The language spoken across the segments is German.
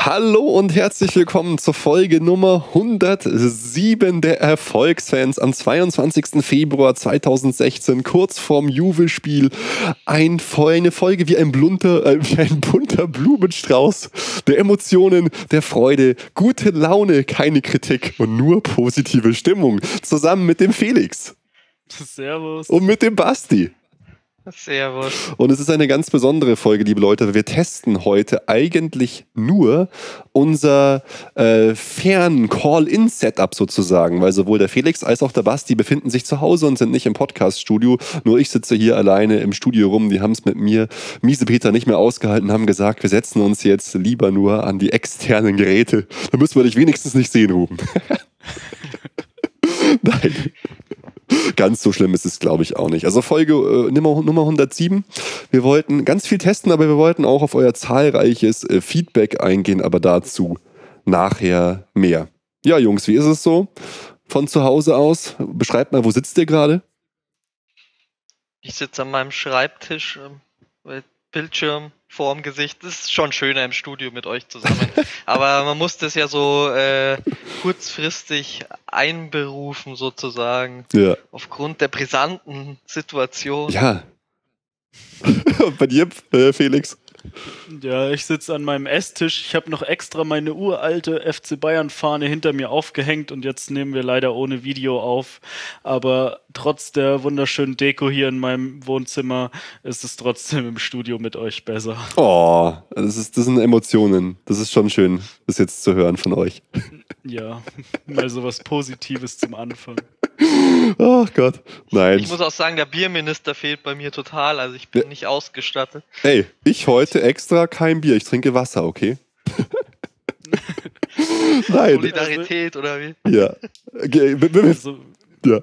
Hallo und herzlich willkommen zur Folge Nummer 107 der Erfolgsfans am 22. Februar 2016, kurz vorm Juwelspiel. Ein, eine Folge wie ein, blunter, äh, wie ein bunter Blumenstrauß der Emotionen, der Freude, gute Laune, keine Kritik und nur positive Stimmung. Zusammen mit dem Felix. Servus. Und mit dem Basti. Servus. Und es ist eine ganz besondere Folge, liebe Leute. Wir testen heute eigentlich nur unser äh, Fern-Call-In-Setup sozusagen, weil sowohl der Felix als auch der Basti befinden sich zu Hause und sind nicht im Podcast-Studio. Nur ich sitze hier alleine im Studio rum. Die haben es mit mir, miese Peter, nicht mehr ausgehalten, haben gesagt, wir setzen uns jetzt lieber nur an die externen Geräte. Da müssen wir dich wenigstens nicht sehen, Ruben. Nein. Ganz so schlimm ist es, glaube ich, auch nicht. Also Folge äh, Nummer, Nummer 107. Wir wollten ganz viel testen, aber wir wollten auch auf euer zahlreiches äh, Feedback eingehen, aber dazu nachher mehr. Ja, Jungs, wie ist es so? Von zu Hause aus? Beschreibt mal, wo sitzt ihr gerade? Ich sitze an meinem Schreibtisch, äh, Bildschirm vorm Gesicht. Das ist schon schöner im Studio mit euch zusammen. Aber man muss das ja so äh, kurzfristig einberufen, sozusagen. Ja. Aufgrund der brisanten Situation. Ja. Und bei dir, äh, Felix? Ja, ich sitze an meinem Esstisch. Ich habe noch extra meine uralte FC Bayern-Fahne hinter mir aufgehängt und jetzt nehmen wir leider ohne Video auf. Aber trotz der wunderschönen Deko hier in meinem Wohnzimmer ist es trotzdem im Studio mit euch besser. Oh, das, ist, das sind Emotionen. Das ist schon schön, das jetzt zu hören von euch. Ja, mal so was Positives zum Anfang. Ach Gott, nein. Ich muss auch sagen, der Bierminister fehlt bei mir total. Also ich bin ja. nicht ausgestattet. Ey, ich heute extra kein Bier. Ich trinke Wasser, okay? nein. Solidarität oder wie? Ja. Okay. Also, ja.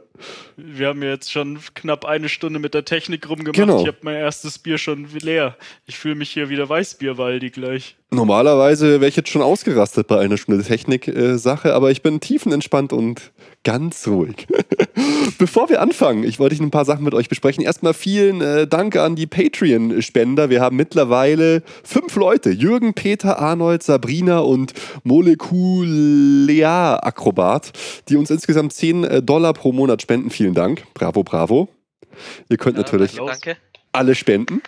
Wir haben jetzt schon knapp eine Stunde mit der Technik rumgemacht. Genau. Ich habe mein erstes Bier schon leer. Ich fühle mich hier wieder Weißbierwaldi gleich. Normalerweise wäre ich jetzt schon ausgerastet bei einer Stunde Technik-Sache, aber ich bin tiefenentspannt und ganz ruhig. Bevor wir anfangen, ich wollte ein paar Sachen mit euch besprechen. Erstmal vielen äh, Dank an die Patreon-Spender. Wir haben mittlerweile fünf Leute: Jürgen, Peter, Arnold, Sabrina und Molekulär-Akrobat, die uns insgesamt 10 äh, Dollar pro Monat spenden. Vielen Dank. Bravo, bravo. Ihr könnt ja, natürlich danke. alle spenden.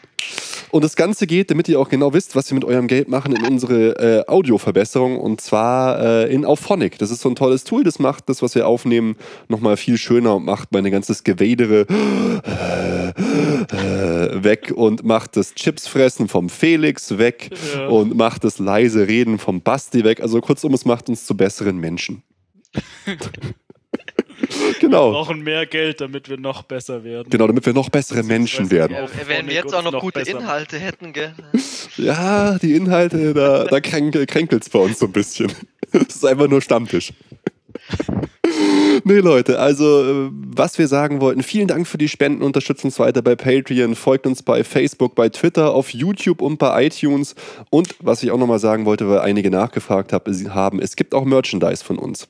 Und das Ganze geht, damit ihr auch genau wisst, was wir mit eurem Geld machen, in unsere äh, Audioverbesserung und zwar äh, in Auphonic. Das ist so ein tolles Tool, das macht das, was wir aufnehmen, nochmal viel schöner und macht mein ganzes Gewedere äh, äh, weg und macht das Chipsfressen vom Felix weg ja. und macht das leise Reden vom Basti weg. Also kurzum, es macht uns zu besseren Menschen. genau. Wir brauchen mehr Geld, damit wir noch besser werden. Genau, damit wir noch bessere Menschen werden. Ja, wenn wir jetzt auch noch, noch gute Inhalte hätten, gell? Ja, die Inhalte, da, da kränkelt es bei uns so ein bisschen. Das ist einfach nur Stammtisch. Nee, Leute, also äh, was wir sagen wollten, vielen Dank für die Spenden, unterstützt uns weiter bei Patreon, folgt uns bei Facebook, bei Twitter, auf YouTube und bei iTunes. Und was ich auch nochmal sagen wollte, weil einige nachgefragt haben, es gibt auch Merchandise von uns.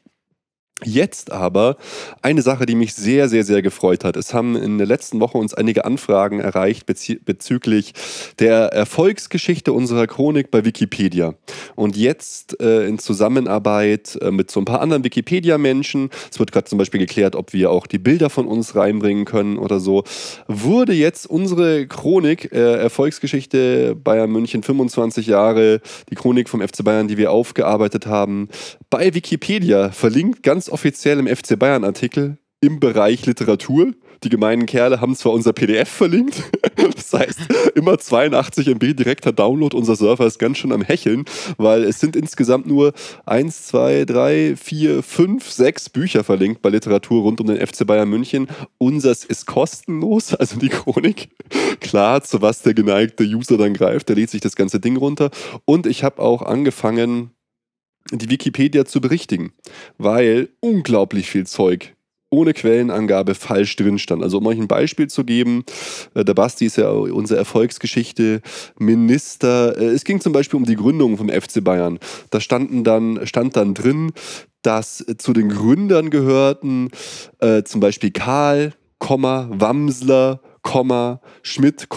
Jetzt aber eine Sache, die mich sehr, sehr, sehr gefreut hat. Es haben in der letzten Woche uns einige Anfragen erreicht bezüglich der Erfolgsgeschichte unserer Chronik bei Wikipedia. Und jetzt äh, in Zusammenarbeit äh, mit so ein paar anderen Wikipedia-Menschen, es wird gerade zum Beispiel geklärt, ob wir auch die Bilder von uns reinbringen können oder so, wurde jetzt unsere Chronik, äh, Erfolgsgeschichte Bayern München 25 Jahre, die Chronik vom FC Bayern, die wir aufgearbeitet haben, bei Wikipedia verlinkt, ganz offiziell im FC Bayern Artikel im Bereich Literatur. Die gemeinen Kerle haben zwar unser PDF verlinkt, das heißt immer 82 MB direkter Download. Unser Server ist ganz schön am Hecheln, weil es sind insgesamt nur 1, 2, 3, 4, 5, 6 Bücher verlinkt bei Literatur rund um den FC Bayern München. Unseres ist kostenlos, also die Chronik. Klar, zu was der geneigte User dann greift, der lädt sich das ganze Ding runter. Und ich habe auch angefangen, die Wikipedia zu berichtigen, weil unglaublich viel Zeug ohne Quellenangabe falsch drin stand. Also um euch ein Beispiel zu geben, äh, der Basti ist ja unsere Erfolgsgeschichte Minister. Äh, es ging zum Beispiel um die Gründung vom FC Bayern. Da standen dann, stand dann drin, dass zu den Gründern gehörten äh, zum Beispiel Karl, Wamsler, Schmidt,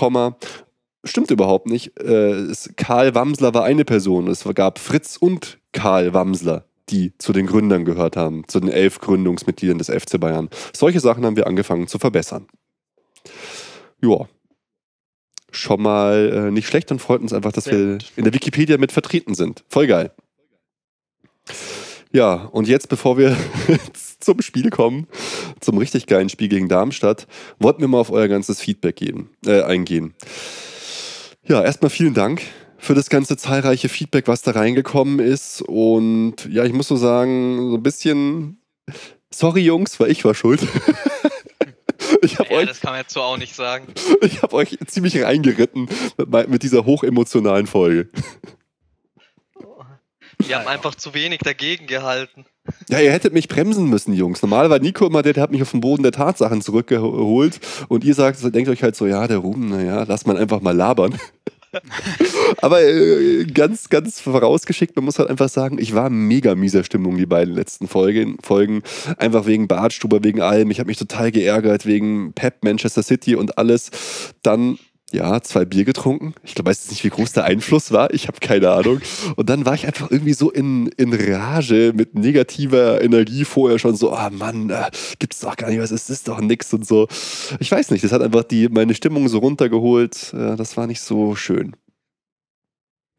stimmt überhaupt nicht. Äh, Karl Wamsler war eine Person. Es gab Fritz und Karl Wamsler, die zu den Gründern gehört haben, zu den elf Gründungsmitgliedern des FC Bayern. Solche Sachen haben wir angefangen zu verbessern. Ja. Schon mal äh, nicht schlecht und freut uns einfach, dass wir in der Wikipedia mit vertreten sind. Voll geil. Ja, und jetzt, bevor wir zum Spiel kommen, zum richtig geilen Spiel gegen Darmstadt, wollten wir mal auf euer ganzes Feedback geben, äh, eingehen. Ja, erstmal vielen Dank für das ganze zahlreiche Feedback, was da reingekommen ist. Und ja, ich muss so sagen, so ein bisschen, sorry Jungs, weil ich war schuld. ich habe ja, euch, das kann man jetzt so auch nicht sagen. Ich habe euch ziemlich reingeritten mit, mit dieser hochemotionalen Folge. Wir haben einfach zu wenig dagegen gehalten. Ja, ihr hättet mich bremsen müssen, Jungs. Normal war Nico immer der, der hat mich auf den Boden der Tatsachen zurückgeholt. Und ihr sagt, denkt euch halt so, ja, der Ruben, naja, lass man einfach mal labern. Aber äh, ganz, ganz vorausgeschickt, man muss halt einfach sagen, ich war mega mieser Stimmung die beiden letzten Folgen. Folgen. Einfach wegen Bartstuber, wegen allem. Ich habe mich total geärgert wegen Pep, Manchester City und alles. Dann ja, zwei Bier getrunken. Ich glaube, weiß nicht, wie groß der Einfluss war. Ich habe keine Ahnung. Und dann war ich einfach irgendwie so in, in Rage mit negativer Energie vorher schon so, ah oh Mann, äh, gibt's doch gar nicht was, es ist doch nix und so. Ich weiß nicht, das hat einfach die, meine Stimmung so runtergeholt. Äh, das war nicht so schön.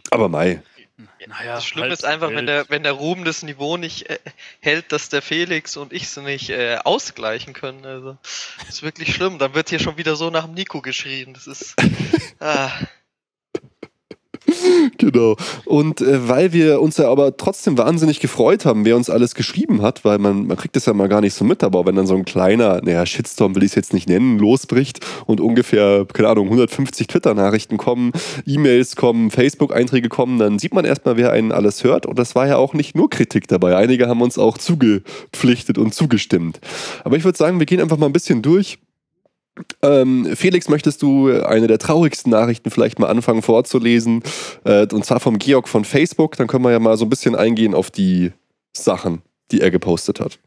Aber Mai, naja, das Schlimme halt ist einfach, wenn der, wenn der Ruben das Niveau nicht äh, hält, dass der Felix und ich es nicht äh, ausgleichen können. Also, das ist wirklich schlimm. Dann wird hier schon wieder so nach dem Nico geschrien. Das ist. Ah. genau. Und äh, weil wir uns ja aber trotzdem wahnsinnig gefreut haben, wer uns alles geschrieben hat, weil man, man kriegt das ja mal gar nicht so mit, aber wenn dann so ein kleiner, naja, Shitstorm will ich es jetzt nicht nennen, losbricht und ungefähr, keine Ahnung, 150 Twitter-Nachrichten kommen, E-Mails kommen, Facebook-Einträge kommen, dann sieht man erstmal, wer einen alles hört. Und das war ja auch nicht nur Kritik dabei. Einige haben uns auch zugepflichtet und zugestimmt. Aber ich würde sagen, wir gehen einfach mal ein bisschen durch ähm, Felix, möchtest du eine der traurigsten Nachrichten vielleicht mal anfangen vorzulesen? Äh, und zwar vom Georg von Facebook. Dann können wir ja mal so ein bisschen eingehen auf die Sachen, die er gepostet hat.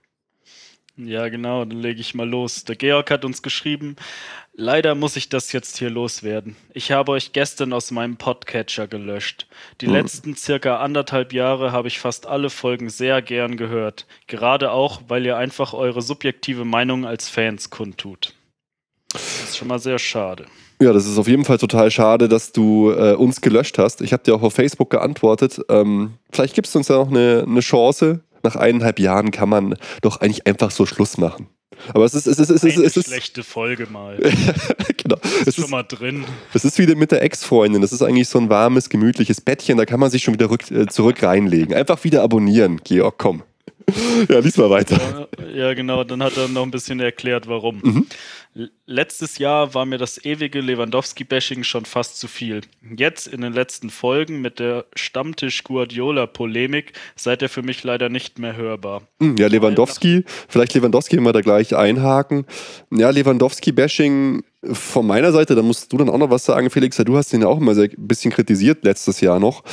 Ja, genau, dann lege ich mal los. Der Georg hat uns geschrieben, leider muss ich das jetzt hier loswerden. Ich habe euch gestern aus meinem Podcatcher gelöscht. Die hm. letzten circa anderthalb Jahre habe ich fast alle Folgen sehr gern gehört. Gerade auch, weil ihr einfach eure subjektive Meinung als Fans kundtut. Ist schon mal sehr schade. Ja, das ist auf jeden Fall total schade, dass du äh, uns gelöscht hast. Ich habe dir auch auf Facebook geantwortet. Ähm, vielleicht gibst du uns ja noch eine, eine Chance. Nach eineinhalb Jahren kann man doch eigentlich einfach so Schluss machen. Aber es ist, es ist, es ist, es ist, schlechte Folge mal. genau. Ist es schon ist, mal drin. Es ist wieder mit der Ex-Freundin. Das ist eigentlich so ein warmes, gemütliches Bettchen. Da kann man sich schon wieder rück, äh, zurück reinlegen. Einfach wieder abonnieren, Georg, komm. ja, lies mal weiter. Ja, genau. Dann hat er noch ein bisschen erklärt, warum. Mhm. Letztes Jahr war mir das ewige Lewandowski-Bashing schon fast zu viel. Jetzt in den letzten Folgen mit der Stammtisch-Guardiola-Polemik seid ihr für mich leider nicht mehr hörbar. Hm, ja, Lewandowski, vielleicht Lewandowski immer da gleich einhaken. Ja, Lewandowski-Bashing von meiner Seite, da musst du dann auch noch was sagen, Felix. Du hast ihn ja auch immer ein bisschen kritisiert letztes Jahr noch.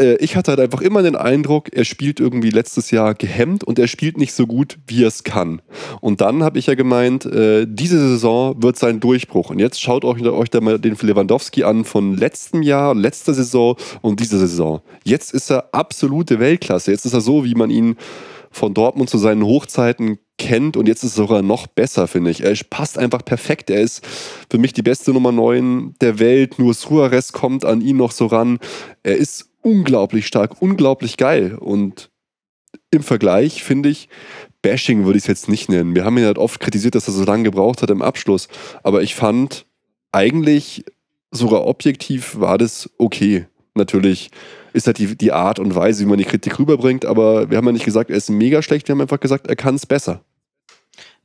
Äh, ich hatte halt einfach immer den Eindruck, er spielt irgendwie letztes Jahr gehemmt und er spielt nicht so gut, wie er es kann. Und dann habe ich ja gemeint, äh, diese Saison wird sein Durchbruch. Und jetzt schaut euch, euch da mal den Lewandowski an von letztem Jahr, letzter Saison und dieser Saison. Jetzt ist er absolute Weltklasse. Jetzt ist er so, wie man ihn von Dortmund zu seinen Hochzeiten kennt und jetzt ist es sogar noch besser, finde ich. Er passt einfach perfekt. Er ist für mich die beste Nummer 9 der Welt. Nur Suarez kommt an ihn noch so ran. Er ist unglaublich stark, unglaublich geil. Und im Vergleich finde ich, Bashing würde ich es jetzt nicht nennen. Wir haben ihn halt oft kritisiert, dass er so lange gebraucht hat im Abschluss. Aber ich fand eigentlich sogar objektiv war das okay. Natürlich ist halt die, die Art und Weise, wie man die Kritik rüberbringt, aber wir haben ja nicht gesagt, er ist mega schlecht, wir haben einfach gesagt, er kann es besser.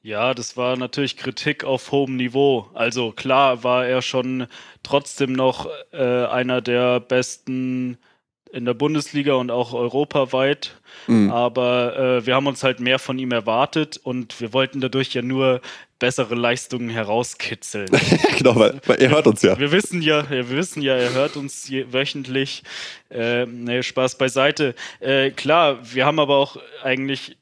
Ja, das war natürlich Kritik auf hohem Niveau. Also klar war er schon trotzdem noch äh, einer der besten in der Bundesliga und auch europaweit. Mhm. Aber äh, wir haben uns halt mehr von ihm erwartet und wir wollten dadurch ja nur bessere Leistungen herauskitzeln. genau, weil, weil, er hört uns ja. Wir wissen ja, wir wissen ja, er hört uns je, wöchentlich. Äh, nee, Spaß beiseite. Äh, klar, wir haben aber auch eigentlich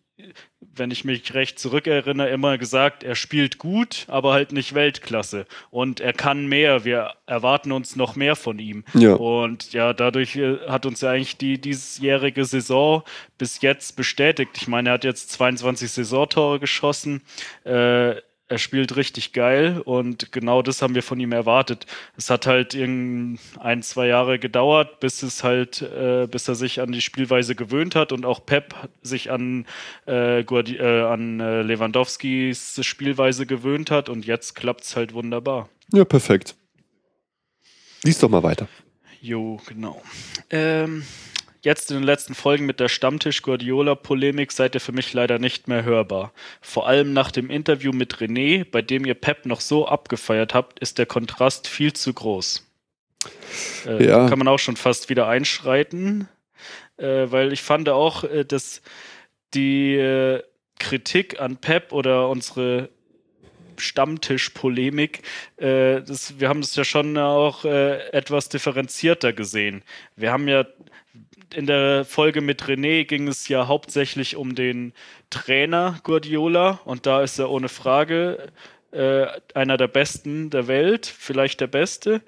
wenn ich mich recht zurückerinnere, immer gesagt, er spielt gut, aber halt nicht Weltklasse. Und er kann mehr. Wir erwarten uns noch mehr von ihm. Ja. Und ja, dadurch äh, hat uns ja eigentlich die diesjährige Saison bis jetzt bestätigt. Ich meine, er hat jetzt 22 Saisontore geschossen. Äh, er spielt richtig geil und genau das haben wir von ihm erwartet. Es hat halt ein, zwei Jahre gedauert, bis es halt, äh, bis er sich an die Spielweise gewöhnt hat und auch Pep sich an, äh, Guardi äh, an äh, Lewandowskis Spielweise gewöhnt hat und jetzt klappt es halt wunderbar. Ja, perfekt. Lies doch mal weiter. Jo, genau. Ähm, Jetzt in den letzten Folgen mit der Stammtisch-Guardiola-Polemik seid ihr für mich leider nicht mehr hörbar. Vor allem nach dem Interview mit René, bei dem ihr Pep noch so abgefeiert habt, ist der Kontrast viel zu groß. Äh, ja. Kann man auch schon fast wieder einschreiten, äh, weil ich fand auch, äh, dass die äh, Kritik an Pep oder unsere Stammtisch-Polemik, äh, wir haben es ja schon auch äh, etwas differenzierter gesehen. Wir haben ja in der Folge mit René ging es ja hauptsächlich um den Trainer Guardiola und da ist er ohne Frage äh, einer der besten der Welt, vielleicht der beste.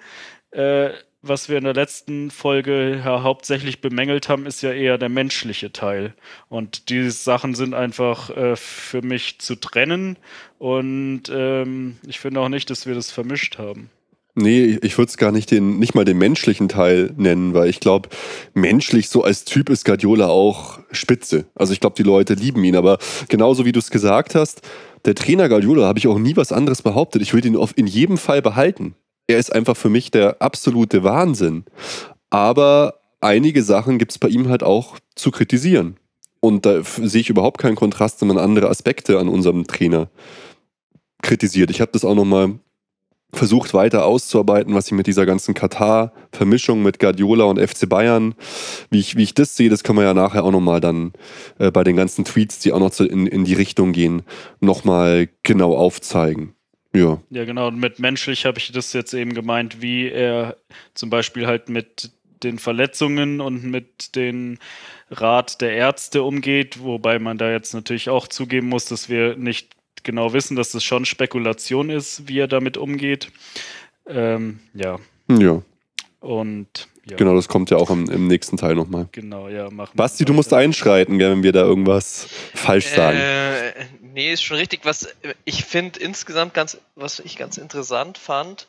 Äh, was wir in der letzten Folge ja, hauptsächlich bemängelt haben, ist ja eher der menschliche Teil. Und diese Sachen sind einfach äh, für mich zu trennen. Und ähm, ich finde auch nicht, dass wir das vermischt haben. Nee, ich würde es gar nicht den, nicht mal den menschlichen Teil nennen, weil ich glaube, menschlich so als Typ ist Guardiola auch spitze. Also ich glaube, die Leute lieben ihn, aber genauso wie du es gesagt hast, der Trainer Guardiola habe ich auch nie was anderes behauptet. Ich würde ihn auf, in jedem Fall behalten. Er ist einfach für mich der absolute Wahnsinn. Aber einige Sachen gibt es bei ihm halt auch zu kritisieren. Und da sehe ich überhaupt keinen Kontrast, wenn man andere Aspekte an unserem Trainer kritisiert. Ich habe das auch nochmal versucht weiter auszuarbeiten, was ich mit dieser ganzen Katar-Vermischung mit Guardiola und FC Bayern, wie ich, wie ich das sehe, das kann man ja nachher auch nochmal dann äh, bei den ganzen Tweets, die auch noch zu, in, in die Richtung gehen, nochmal genau aufzeigen. Ja. Ja, genau. Und mit menschlich habe ich das jetzt eben gemeint, wie er zum Beispiel halt mit den Verletzungen und mit den Rat der Ärzte umgeht, wobei man da jetzt natürlich auch zugeben muss, dass wir nicht genau wissen, dass das schon Spekulation ist, wie er damit umgeht. Ähm, ja. Ja. Und ja. Genau, das kommt ja auch im, im nächsten Teil nochmal. Genau, ja, machen Basti, du musst einschreiten, gell, wenn wir da irgendwas falsch sagen. Äh, nee, ist schon richtig. Was ich finde insgesamt ganz, was ich ganz interessant fand,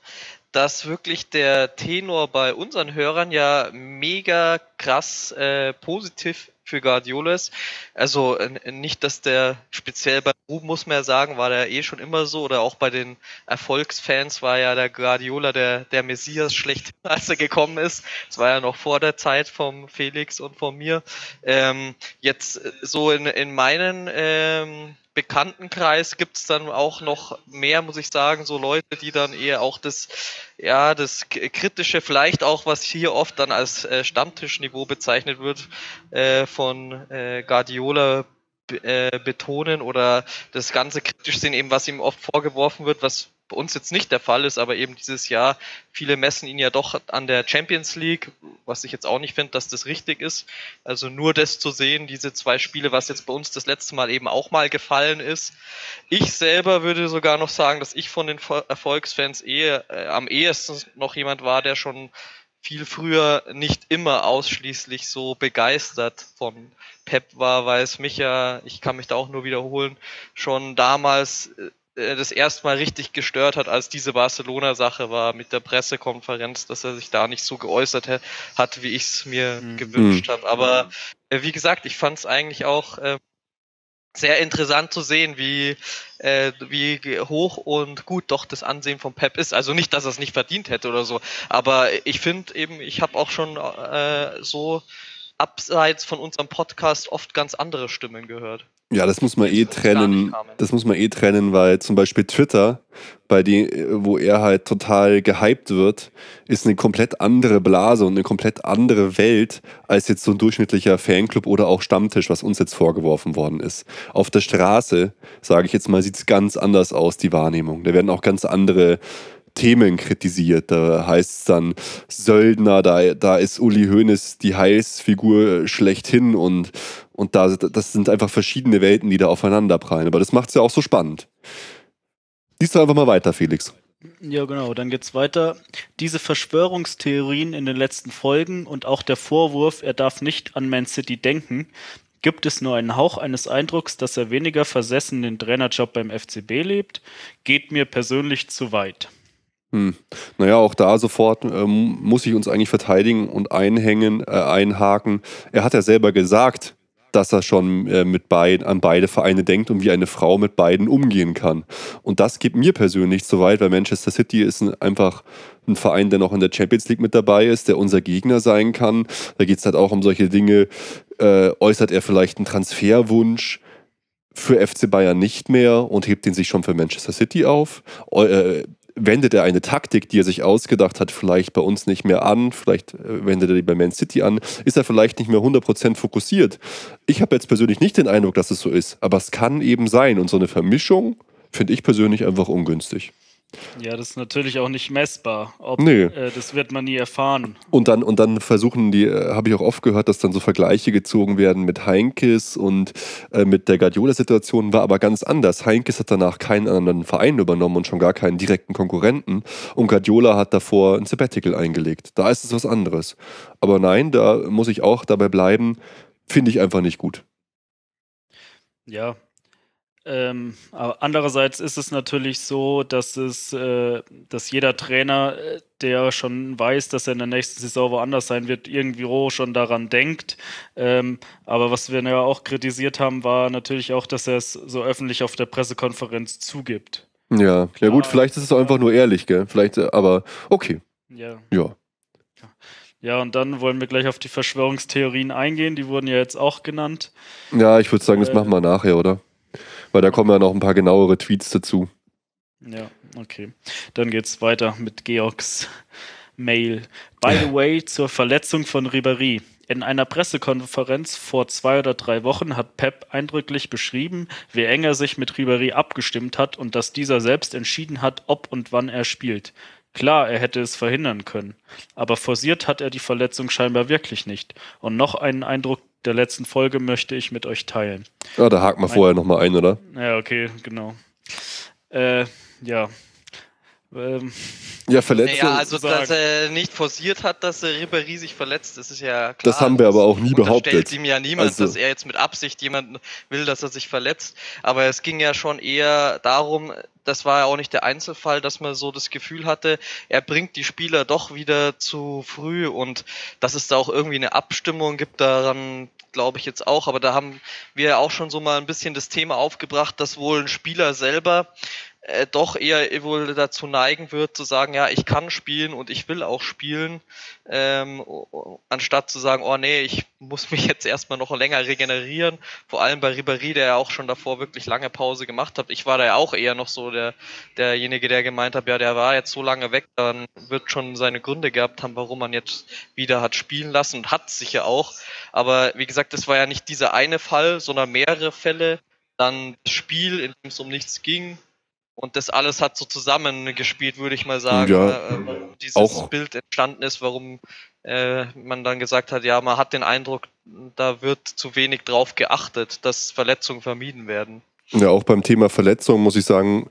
dass wirklich der Tenor bei unseren Hörern ja mega krass äh, positiv für Guardiola ist. Also nicht, dass der speziell bei Ruben muss man ja sagen, war der eh schon immer so oder auch bei den Erfolgsfans war ja der Guardiola der, der Messias schlecht, als er gekommen ist. Das war ja noch vor der Zeit vom Felix und von mir. Ähm, jetzt so in, in meinen ähm, Bekanntenkreis gibt es dann auch noch mehr, muss ich sagen, so Leute, die dann eher auch das, ja, das Kritische, vielleicht auch, was hier oft dann als äh, Stammtischniveau bezeichnet wird, äh, von äh, Guardiola äh, betonen oder das Ganze kritisch sehen, eben was ihm oft vorgeworfen wird, was bei uns jetzt nicht der Fall ist, aber eben dieses Jahr, viele messen ihn ja doch an der Champions League, was ich jetzt auch nicht finde, dass das richtig ist. Also nur das zu sehen, diese zwei Spiele, was jetzt bei uns das letzte Mal eben auch mal gefallen ist. Ich selber würde sogar noch sagen, dass ich von den Erfolgsfans eher äh, am ehesten noch jemand war, der schon viel früher nicht immer ausschließlich so begeistert von Pep war, weil es mich ja, ich kann mich da auch nur wiederholen, schon damals äh, das erste Mal richtig gestört hat, als diese Barcelona-Sache war mit der Pressekonferenz, dass er sich da nicht so geäußert hat, wie ich es mir mhm. gewünscht habe. Aber äh, wie gesagt, ich fand es eigentlich auch äh, sehr interessant zu sehen, wie, äh, wie hoch und gut doch das Ansehen von Pep ist. Also nicht, dass er es nicht verdient hätte oder so, aber ich finde eben, ich habe auch schon äh, so abseits von unserem Podcast oft ganz andere Stimmen gehört. Ja, das muss man eh trennen. Das muss man eh trennen, weil zum Beispiel Twitter, bei dem, wo er halt total gehypt wird, ist eine komplett andere Blase und eine komplett andere Welt als jetzt so ein durchschnittlicher Fanclub oder auch Stammtisch, was uns jetzt vorgeworfen worden ist. Auf der Straße, sage ich jetzt mal, sieht es ganz anders aus, die Wahrnehmung. Da werden auch ganz andere Themen kritisiert. Da heißt es dann Söldner, da, da ist Uli Hoeneß die Heilsfigur schlechthin und, Und da, das sind einfach verschiedene Welten, die da aufeinander prallen. Aber das macht es ja auch so spannend. Lies doch einfach mal weiter, Felix. Ja, genau. Dann geht's weiter. Diese Verschwörungstheorien in den letzten Folgen und auch der Vorwurf, er darf nicht an Man City denken, gibt es nur einen Hauch eines Eindrucks, dass er weniger versessen den Trainerjob beim FCB lebt, geht mir persönlich zu weit. Hm. Naja, auch da sofort ähm, muss ich uns eigentlich verteidigen und einhängen, äh, einhaken. Er hat ja selber gesagt, dass er schon äh, mit beiden, an beide Vereine denkt und wie eine Frau mit beiden umgehen kann. Und das geht mir persönlich zu weit, weil Manchester City ist ein, einfach ein Verein, der noch in der Champions League mit dabei ist, der unser Gegner sein kann. Da geht es halt auch um solche Dinge. Äh, äußert er vielleicht einen Transferwunsch? für FC Bayern nicht mehr und hebt den sich schon für Manchester City auf. Äh, wendet er eine Taktik, die er sich ausgedacht hat, vielleicht bei uns nicht mehr an, vielleicht äh, wendet er die bei Man City an, ist er vielleicht nicht mehr 100% fokussiert. Ich habe jetzt persönlich nicht den Eindruck, dass es so ist, aber es kann eben sein und so eine Vermischung finde ich persönlich einfach ungünstig. Ja, das ist natürlich auch nicht messbar. Ob, nee. Äh, das wird man nie erfahren. Und dann, und dann versuchen die, äh, habe ich auch oft gehört, dass dann so Vergleiche gezogen werden mit Heinkes und äh, mit der Guardiola-Situation war aber ganz anders. Heinkes hat danach keinen anderen Verein übernommen und schon gar keinen direkten Konkurrenten. Und Guardiola hat davor ein Sabbatical eingelegt. Da ist es was anderes. Aber nein, da muss ich auch dabei bleiben, finde ich einfach nicht gut. Ja, ähm, aber andererseits ist es natürlich so, dass es, äh, dass jeder Trainer, äh, der schon weiß, dass er in der nächsten Saison woanders sein wird, irgendwie schon daran denkt. Ähm, aber was wir ja auch kritisiert haben, war natürlich auch, dass er es so öffentlich auf der Pressekonferenz zugibt. Ja, Klar, ja gut, vielleicht ist es auch einfach nur ehrlich, gell? Vielleicht, aber okay. Ja. Ja. Ja, und dann wollen wir gleich auf die Verschwörungstheorien eingehen. Die wurden ja jetzt auch genannt. Ja, ich würde sagen, das äh, machen wir nachher, oder? Weil da kommen ja noch ein paar genauere Tweets dazu. Ja, okay. Dann geht's weiter mit Georgs Mail. By the way, zur Verletzung von Ribéry. In einer Pressekonferenz vor zwei oder drei Wochen hat Pep eindrücklich beschrieben, wie eng er sich mit Ribéry abgestimmt hat und dass dieser selbst entschieden hat, ob und wann er spielt. Klar, er hätte es verhindern können, aber forciert hat er die Verletzung scheinbar wirklich nicht. Und noch einen Eindruck der letzten Folge möchte ich mit euch teilen. Ja, da haken wir vorher nochmal ein, oder? Ja, okay, genau. Äh, ja. Ähm, ja, Verletzung. Ja, also dass er nicht forciert hat, dass er Ribéry sich verletzt, das ist ja klar. Das haben wir aber auch nie behauptet. stellt ihm ja niemand, also. dass er jetzt mit Absicht jemanden will, dass er sich verletzt. Aber es ging ja schon eher darum, das war ja auch nicht der Einzelfall, dass man so das Gefühl hatte, er bringt die Spieler doch wieder zu früh und dass es da auch irgendwie eine Abstimmung gibt, daran glaube ich jetzt auch. Aber da haben wir ja auch schon so mal ein bisschen das Thema aufgebracht, dass wohl ein Spieler selber äh, doch eher wohl dazu neigen wird, zu sagen, ja, ich kann spielen und ich will auch spielen, ähm, anstatt zu sagen, oh nee, ich muss mich jetzt erstmal noch länger regenerieren. Vor allem bei Ribéry, der ja auch schon davor wirklich lange Pause gemacht hat. Ich war da ja auch eher noch so der, derjenige, der gemeint hat, ja, der war jetzt so lange weg, dann wird schon seine Gründe gehabt haben, warum man jetzt wieder hat spielen lassen und hat sicher auch. Aber wie gesagt, das war ja nicht dieser eine Fall, sondern mehrere Fälle. Dann das Spiel, in dem es um nichts ging, und das alles hat so zusammengespielt, würde ich mal sagen. Ja, äh, dieses auch. Bild entstanden ist, warum äh, man dann gesagt hat, ja, man hat den Eindruck, da wird zu wenig drauf geachtet, dass Verletzungen vermieden werden. Ja, auch beim Thema Verletzungen muss ich sagen,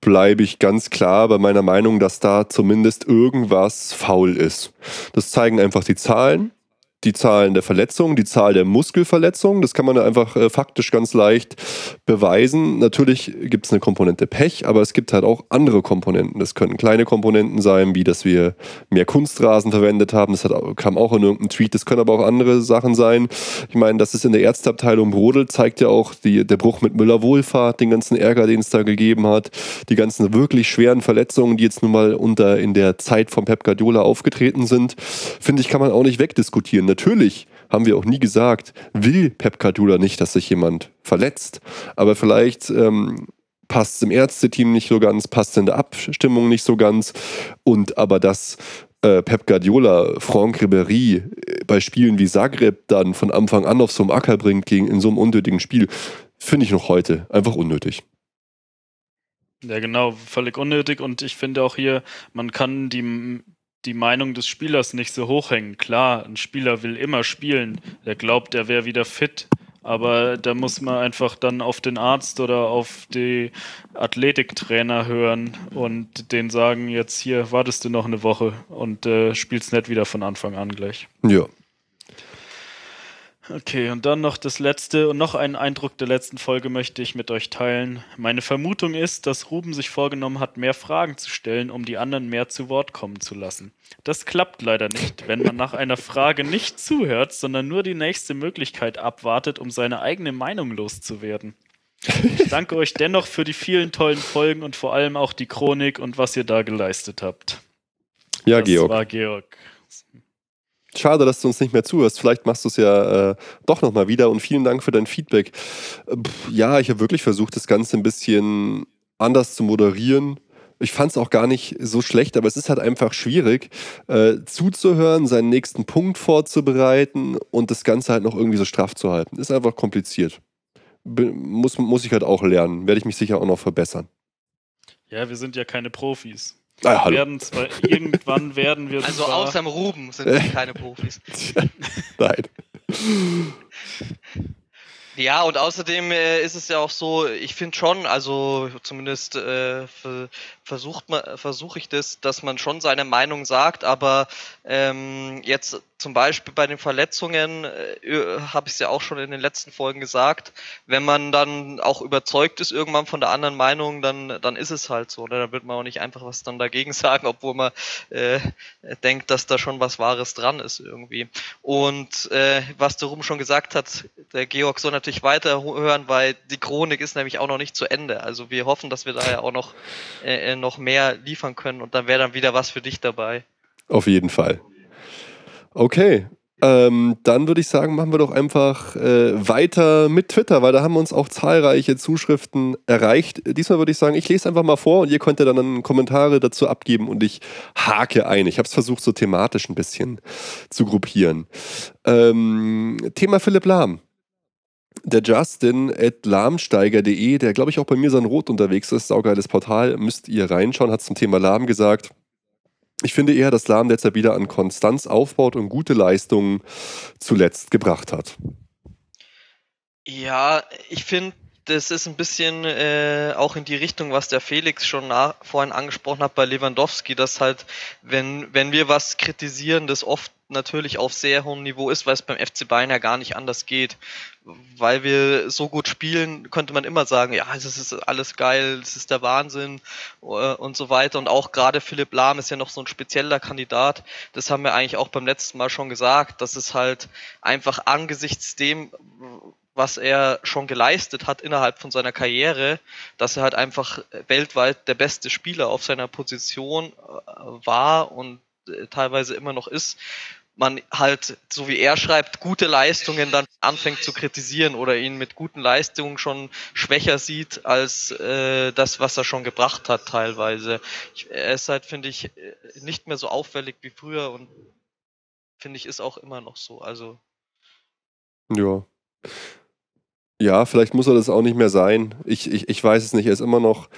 bleibe ich ganz klar bei meiner Meinung, dass da zumindest irgendwas faul ist. Das zeigen einfach die Zahlen die Zahlen der Verletzungen, die Zahl der Muskelverletzungen. Das kann man einfach äh, faktisch ganz leicht beweisen. Natürlich gibt es eine Komponente Pech, aber es gibt halt auch andere Komponenten. Das können kleine Komponenten sein, wie dass wir mehr Kunstrasen verwendet haben. Das hat, kam auch in irgendeinem Tweet. Das können aber auch andere Sachen sein. Ich meine, dass es in der Ärzteabteilung brodelt, zeigt ja auch die, der Bruch mit Müller-Wohlfahrt, den ganzen Ärger, den es da gegeben hat, die ganzen wirklich schweren Verletzungen, die jetzt nun mal unter in der Zeit von Pep Guardiola aufgetreten sind, finde ich, kann man auch nicht wegdiskutieren natürlich haben wir auch nie gesagt, will Pep Guardiola nicht, dass sich jemand verletzt. Aber vielleicht ähm, passt es im Ärzteteam nicht so ganz, passt in der Abstimmung nicht so ganz. Und aber dass äh, Pep Guardiola Franck Ribéry äh, bei Spielen wie Zagreb dann von Anfang an auf so einem Acker bringt gegen in so einem unnötigen Spiel, finde ich noch heute einfach unnötig. Ja, genau, völlig unnötig. Und ich finde auch hier, man kann die die Meinung des Spielers nicht so hochhängen. Klar, ein Spieler will immer spielen. Er glaubt, er wäre wieder fit. Aber da muss man einfach dann auf den Arzt oder auf die Athletiktrainer hören und denen sagen, jetzt hier wartest du noch eine Woche und äh, spielst nicht wieder von Anfang an gleich. Ja. Okay, und dann noch das letzte und noch einen Eindruck der letzten Folge möchte ich mit euch teilen. Meine Vermutung ist, dass Ruben sich vorgenommen hat, mehr Fragen zu stellen, um die anderen mehr zu Wort kommen zu lassen. Das klappt leider nicht, wenn man nach einer Frage nicht zuhört, sondern nur die nächste Möglichkeit abwartet, um seine eigene Meinung loszuwerden. Ich danke euch dennoch für die vielen tollen Folgen und vor allem auch die Chronik und was ihr da geleistet habt. Ja, das Georg. war Georg. Schade, dass du uns nicht mehr zuhörst. Vielleicht machst du es ja äh, doch nochmal wieder und vielen Dank für dein Feedback. Pff, ja, ich habe wirklich versucht, das Ganze ein bisschen anders zu moderieren. Ich fand es auch gar nicht so schlecht, aber es ist halt einfach schwierig, äh, zuzuhören, seinen nächsten Punkt vorzubereiten und das Ganze halt noch irgendwie so straff zu halten. Ist einfach kompliziert. Be muss, muss ich halt auch lernen. Werde ich mich sicher auch noch verbessern. Ja, wir sind ja keine Profis. Ah, hallo. werden zwar, irgendwann werden wir Also zwar, außer dem Ruben sind wir keine Profis. Nein. Ja, und außerdem äh, ist es ja auch so, ich finde schon, also zumindest äh, ver- versucht man, versuche ich das, dass man schon seine Meinung sagt, aber ähm, jetzt zum Beispiel bei den Verletzungen äh, habe ich es ja auch schon in den letzten Folgen gesagt, wenn man dann auch überzeugt ist irgendwann von der anderen Meinung, dann, dann ist es halt so. Ne? Dann wird man auch nicht einfach was dann dagegen sagen, obwohl man äh, denkt, dass da schon was Wahres dran ist irgendwie. Und äh, was der Ruben schon gesagt hat, der Georg soll natürlich weiterhören, weil die Chronik ist nämlich auch noch nicht zu Ende. Also wir hoffen, dass wir da ja auch noch, äh, noch mehr liefern können und dann wäre dann wieder was für dich dabei. Auf jeden Fall. Okay. Ähm, dann würde ich sagen, machen wir doch einfach äh, weiter mit Twitter, weil da haben uns auch zahlreiche Zuschriften erreicht. Diesmal würde ich sagen, ich lese einfach mal vor und ihr könnt ja dann Kommentare dazu abgeben und ich hake ein. Ich habe es versucht, so thematisch ein bisschen zu gruppieren. Ähm, Thema Philipp Lahm. Der Justin at lahmsteiger.de, der glaube ich auch bei mir sein Rot unterwegs ist, saugeiles Portal, müsst ihr reinschauen, hat zum Thema Lahm gesagt. Ich finde eher, dass Lahm derzeit wieder an Konstanz aufbaut und gute Leistungen zuletzt gebracht hat. Ja, ich finde, das ist ein bisschen äh, auch in die Richtung, was der Felix schon nach, vorhin angesprochen hat bei Lewandowski, dass halt, wenn, wenn wir was kritisieren, das oft natürlich auf sehr hohem Niveau ist, weil es beim FC Bayern ja gar nicht anders geht. Weil wir so gut spielen, könnte man immer sagen, ja, das ist alles geil, das ist der Wahnsinn äh, und so weiter. Und auch gerade Philipp Lahm ist ja noch so ein spezieller Kandidat. Das haben wir eigentlich auch beim letzten Mal schon gesagt, dass es halt einfach angesichts dem, was er schon geleistet hat innerhalb von seiner Karriere, dass er halt einfach weltweit der beste Spieler auf seiner Position äh, war und äh, teilweise immer noch ist, man halt, so wie er schreibt, gute Leistungen dann anfängt zu kritisieren oder ihn mit guten Leistungen schon schwächer sieht als äh, das, was er schon gebracht hat teilweise. Ich, er ist halt, finde ich, äh, nicht mehr so auffällig wie früher und finde ich, ist auch immer noch so. Also Ja. Ja, vielleicht muss er das auch nicht mehr sein. Ich, ich, ich weiß es nicht. Er ist immer noch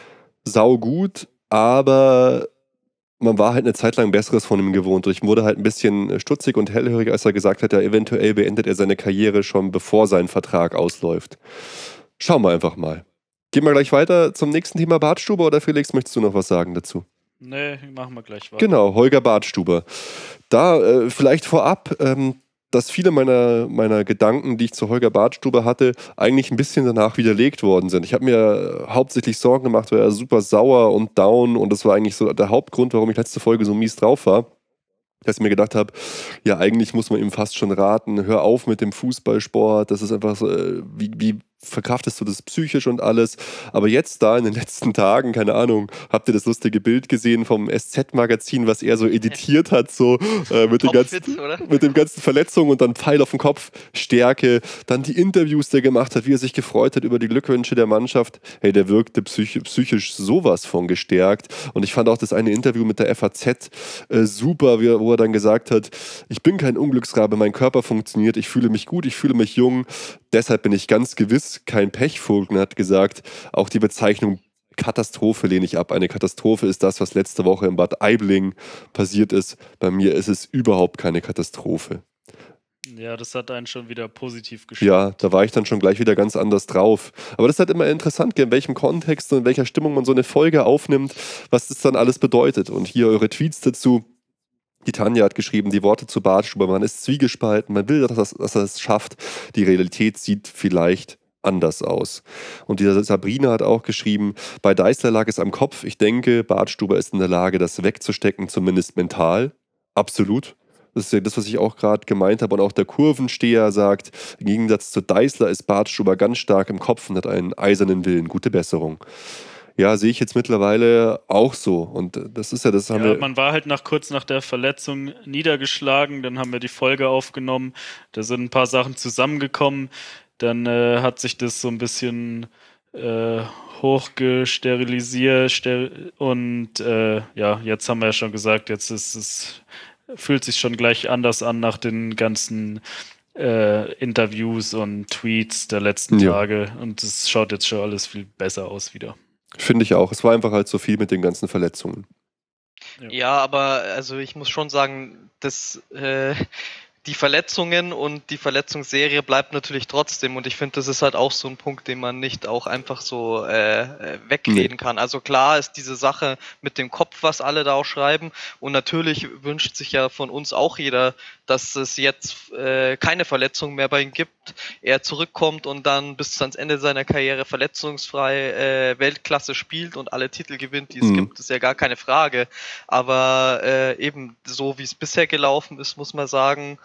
saugut, aber man war halt eine Zeit lang Besseres von ihm gewohnt. Ich wurde halt ein bisschen stutzig und hellhörig, als er gesagt hat, ja, eventuell beendet er seine Karriere schon bevor sein Vertrag ausläuft. Schauen wir einfach mal. Gehen wir gleich weiter zum nächsten Thema Bartstube oder Felix, möchtest du noch was sagen dazu? Nee, machen wir gleich weiter. Genau, Holger Bartstuber. Da äh, vielleicht vorab, ähm, dass viele meiner, meiner Gedanken, die ich zu Holger Bartstuber hatte, eigentlich ein bisschen danach widerlegt worden sind. Ich habe mir hauptsächlich Sorgen gemacht, weil er super sauer und down und das war eigentlich so der Hauptgrund, warum ich letzte Folge so mies drauf war. Dass ich mir gedacht habe, ja, eigentlich muss man ihm fast schon raten, hör auf mit dem Fußballsport, das ist einfach so, äh, wie, wie verkraftest du das psychisch und alles. Aber jetzt da in den letzten Tagen, keine Ahnung, habt ihr das lustige Bild gesehen vom SZ-Magazin, was er so editiert hat, so äh, mit, den ganzen, mit den ganzen Verletzungen und dann Pfeil auf den Kopf, Stärke, dann die Interviews, die er gemacht hat, wie er sich gefreut hat über die Glückwünsche der Mannschaft. Hey, der wirkte psych psychisch sowas von gestärkt. Und ich fand auch das eine Interview mit der FAZ äh, super, er, wo er dann gesagt hat, ich bin kein Unglücksrabe, mein Körper funktioniert, ich fühle mich gut, ich fühle mich jung, deshalb bin ich ganz gewiss kein Pechvogel und hat gesagt, auch die Bezeichnung Katastrophe lehne ich ab. Eine Katastrophe ist das, was letzte Woche in Bad Aibling passiert ist. Bei mir ist es überhaupt keine Katastrophe. Ja, das hat einen schon wieder positiv gestimmt. Ja, da war ich dann schon gleich wieder ganz anders drauf. Aber das ist halt immer interessant, in welchem Kontext und in welcher Stimmung man so eine Folge aufnimmt, was das dann alles bedeutet. Und hier eure Tweets dazu. Die Tanja hat geschrieben, die Worte zu Bartschuber, man ist zwiegespalten, man will, dass, dass er es schafft. Die Realität sieht vielleicht anders aus. Und die Sabrina hat auch geschrieben, bei Deißler lag es am Kopf. Ich denke, Bartstuber ist in der Lage, das wegzustecken, zumindest mental. Absolut. Das ist ja das, was ich auch gerade gemeint habe. Und auch der Kurvensteher sagt, im Gegensatz zu Deißler ist Bartstuber ganz stark im Kopf und hat einen eisernen Willen. Gute Besserung. Ja, sehe ich jetzt mittlerweile auch so. Und das ist ja das. Haben ja, wir man war halt nach kurz nach der Verletzung niedergeschlagen. Dann haben wir die Folge aufgenommen. Da sind ein paar Sachen zusammengekommen. Dann äh, hat sich das so ein bisschen äh, hochgesterilisiert ster und äh, ja, jetzt haben wir ja schon gesagt, jetzt ist es fühlt sich schon gleich anders an nach den ganzen äh, Interviews und Tweets der letzten ja. Tage und es schaut jetzt schon alles viel besser aus wieder. Finde ich auch. Es war einfach halt so viel mit den ganzen Verletzungen. Ja, ja aber also ich muss schon sagen, dass äh, die Verletzungen und die Verletzungsserie bleibt natürlich trotzdem. Und ich finde, das ist halt auch so ein Punkt, den man nicht auch einfach so äh, äh, wegreden kann. Also klar ist diese Sache mit dem Kopf, was alle da auch schreiben. Und natürlich wünscht sich ja von uns auch jeder, dass es jetzt äh, keine Verletzungen mehr bei ihm gibt, er zurückkommt und dann bis ans Ende seiner Karriere verletzungsfrei äh, Weltklasse spielt und alle Titel gewinnt, die es mhm. gibt, ist ja gar keine Frage. Aber äh, eben so wie es bisher gelaufen ist, muss man sagen,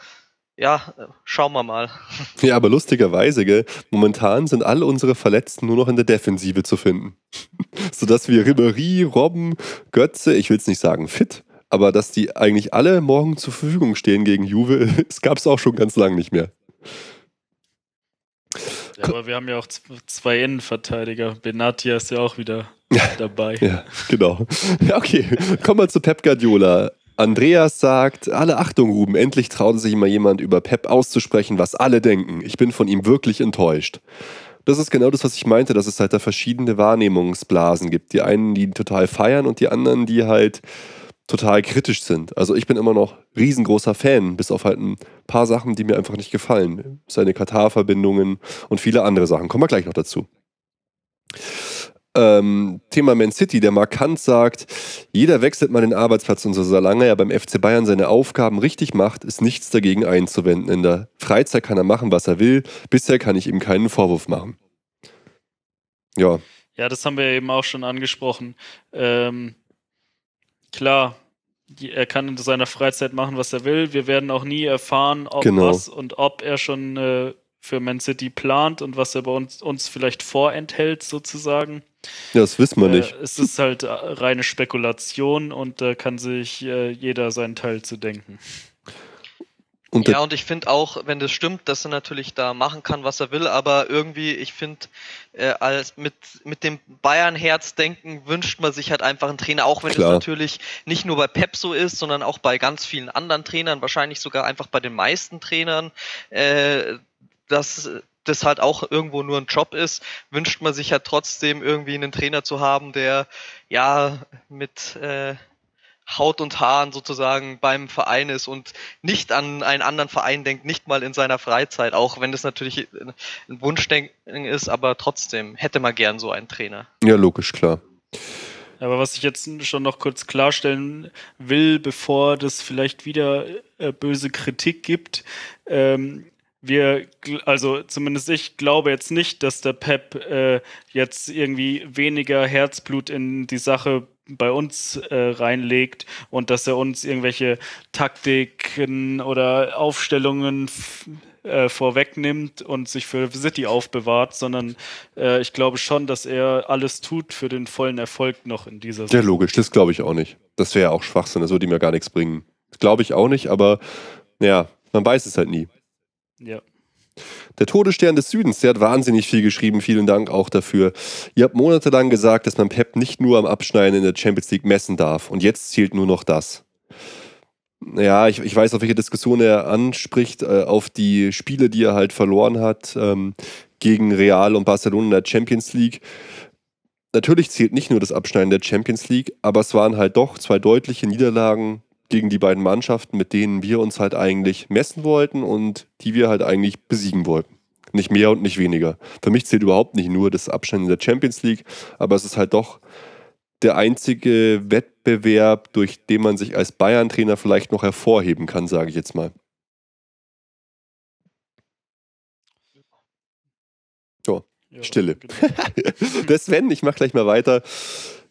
ja, schauen wir mal. Ja, aber lustigerweise, gell, momentan sind alle unsere Verletzten nur noch in der Defensive zu finden. Sodass wir Ribéry, Robben, Götze, ich will es nicht sagen fit, aber dass die eigentlich alle morgen zur Verfügung stehen gegen Juve, das gab es auch schon ganz lange nicht mehr. Ja, aber wir haben ja auch zwei Innenverteidiger. Benatia ist ja auch wieder dabei. ja, genau. Ja, okay, kommen wir zu Pep Guardiola. Andreas sagt, alle Achtung, Ruben, endlich traut sich mal jemand über Pep auszusprechen, was alle denken. Ich bin von ihm wirklich enttäuscht. Das ist genau das, was ich meinte, dass es halt da verschiedene Wahrnehmungsblasen gibt. Die einen, die ihn total feiern und die anderen, die halt total kritisch sind. Also ich bin immer noch riesengroßer Fan, bis auf halt ein paar Sachen, die mir einfach nicht gefallen. Seine Katar-Verbindungen und viele andere Sachen. Kommen wir gleich noch dazu. Ähm, Thema Man City, der markant sagt, jeder wechselt mal den Arbeitsplatz und so, solange er beim FC Bayern seine Aufgaben richtig macht, ist nichts dagegen einzuwenden. In der Freizeit kann er machen, was er will. Bisher kann ich ihm keinen Vorwurf machen. Ja. Ja, das haben wir eben auch schon angesprochen. Ähm, klar, er kann in seiner Freizeit machen, was er will. Wir werden auch nie erfahren, ob genau. was und ob er schon äh, für Man City plant und was er bei uns, uns vielleicht vorenthält, sozusagen. Ja, das wissen wir äh, nicht. Es ist halt äh, reine Spekulation und da kann sich äh, jeder seinen Teil zu denken. Und ja, und ich finde auch, wenn das stimmt, dass er natürlich da machen kann, was er will, aber irgendwie, ich finde, äh, als mit, mit dem Bayern-Herz-Denken wünscht man sich halt einfach einen Trainer, auch wenn Klar. es natürlich nicht nur bei Pep so ist, sondern auch bei ganz vielen anderen Trainern, wahrscheinlich sogar einfach bei den meisten Trainern, äh, dass das halt auch irgendwo nur ein Job ist, wünscht man sich ja trotzdem irgendwie einen Trainer zu haben, der ja mit äh, Haut und Haaren sozusagen beim Verein ist und nicht an einen anderen Verein denkt, nicht mal in seiner Freizeit, auch wenn das natürlich ein Wunschdenken ist, aber trotzdem hätte man gern so einen Trainer. Ja, logisch, klar. Aber was ich jetzt schon noch kurz klarstellen will, bevor das vielleicht wieder äh, böse Kritik gibt, ähm, wir, also zumindest ich glaube jetzt nicht, dass der Pep äh, jetzt irgendwie weniger Herzblut in die Sache bei uns äh, reinlegt und dass er uns irgendwelche Taktiken oder Aufstellungen äh, vorwegnimmt und sich für City aufbewahrt, sondern äh, ich glaube schon, dass er alles tut für den vollen Erfolg noch in dieser Saison. Ja, logisch, das glaube ich auch nicht. Das wäre ja auch Schwachsinn, das würde ihm ja gar nichts bringen. Das glaube ich auch nicht, aber ja, man weiß es halt nie. Ja. Der Todesstern des Südens, der hat wahnsinnig viel geschrieben. Vielen Dank auch dafür. Ihr habt monatelang gesagt, dass man Pep nicht nur am Abschneiden in der Champions League messen darf. Und jetzt zählt nur noch das. Ja, ich, ich weiß, auf welche Diskussion er anspricht, äh, auf die Spiele, die er halt verloren hat ähm, gegen Real und Barcelona in der Champions League. Natürlich zählt nicht nur das Abschneiden der Champions League, aber es waren halt doch zwei deutliche Niederlagen gegen die beiden Mannschaften, mit denen wir uns halt eigentlich messen wollten und die wir halt eigentlich besiegen wollten. Nicht mehr und nicht weniger. Für mich zählt überhaupt nicht nur das Abstand in der Champions League, aber es ist halt doch der einzige Wettbewerb, durch den man sich als Bayern-Trainer vielleicht noch hervorheben kann, sage ich jetzt mal. So, ja, Stille. Genau. der Sven, ich mache gleich mal weiter.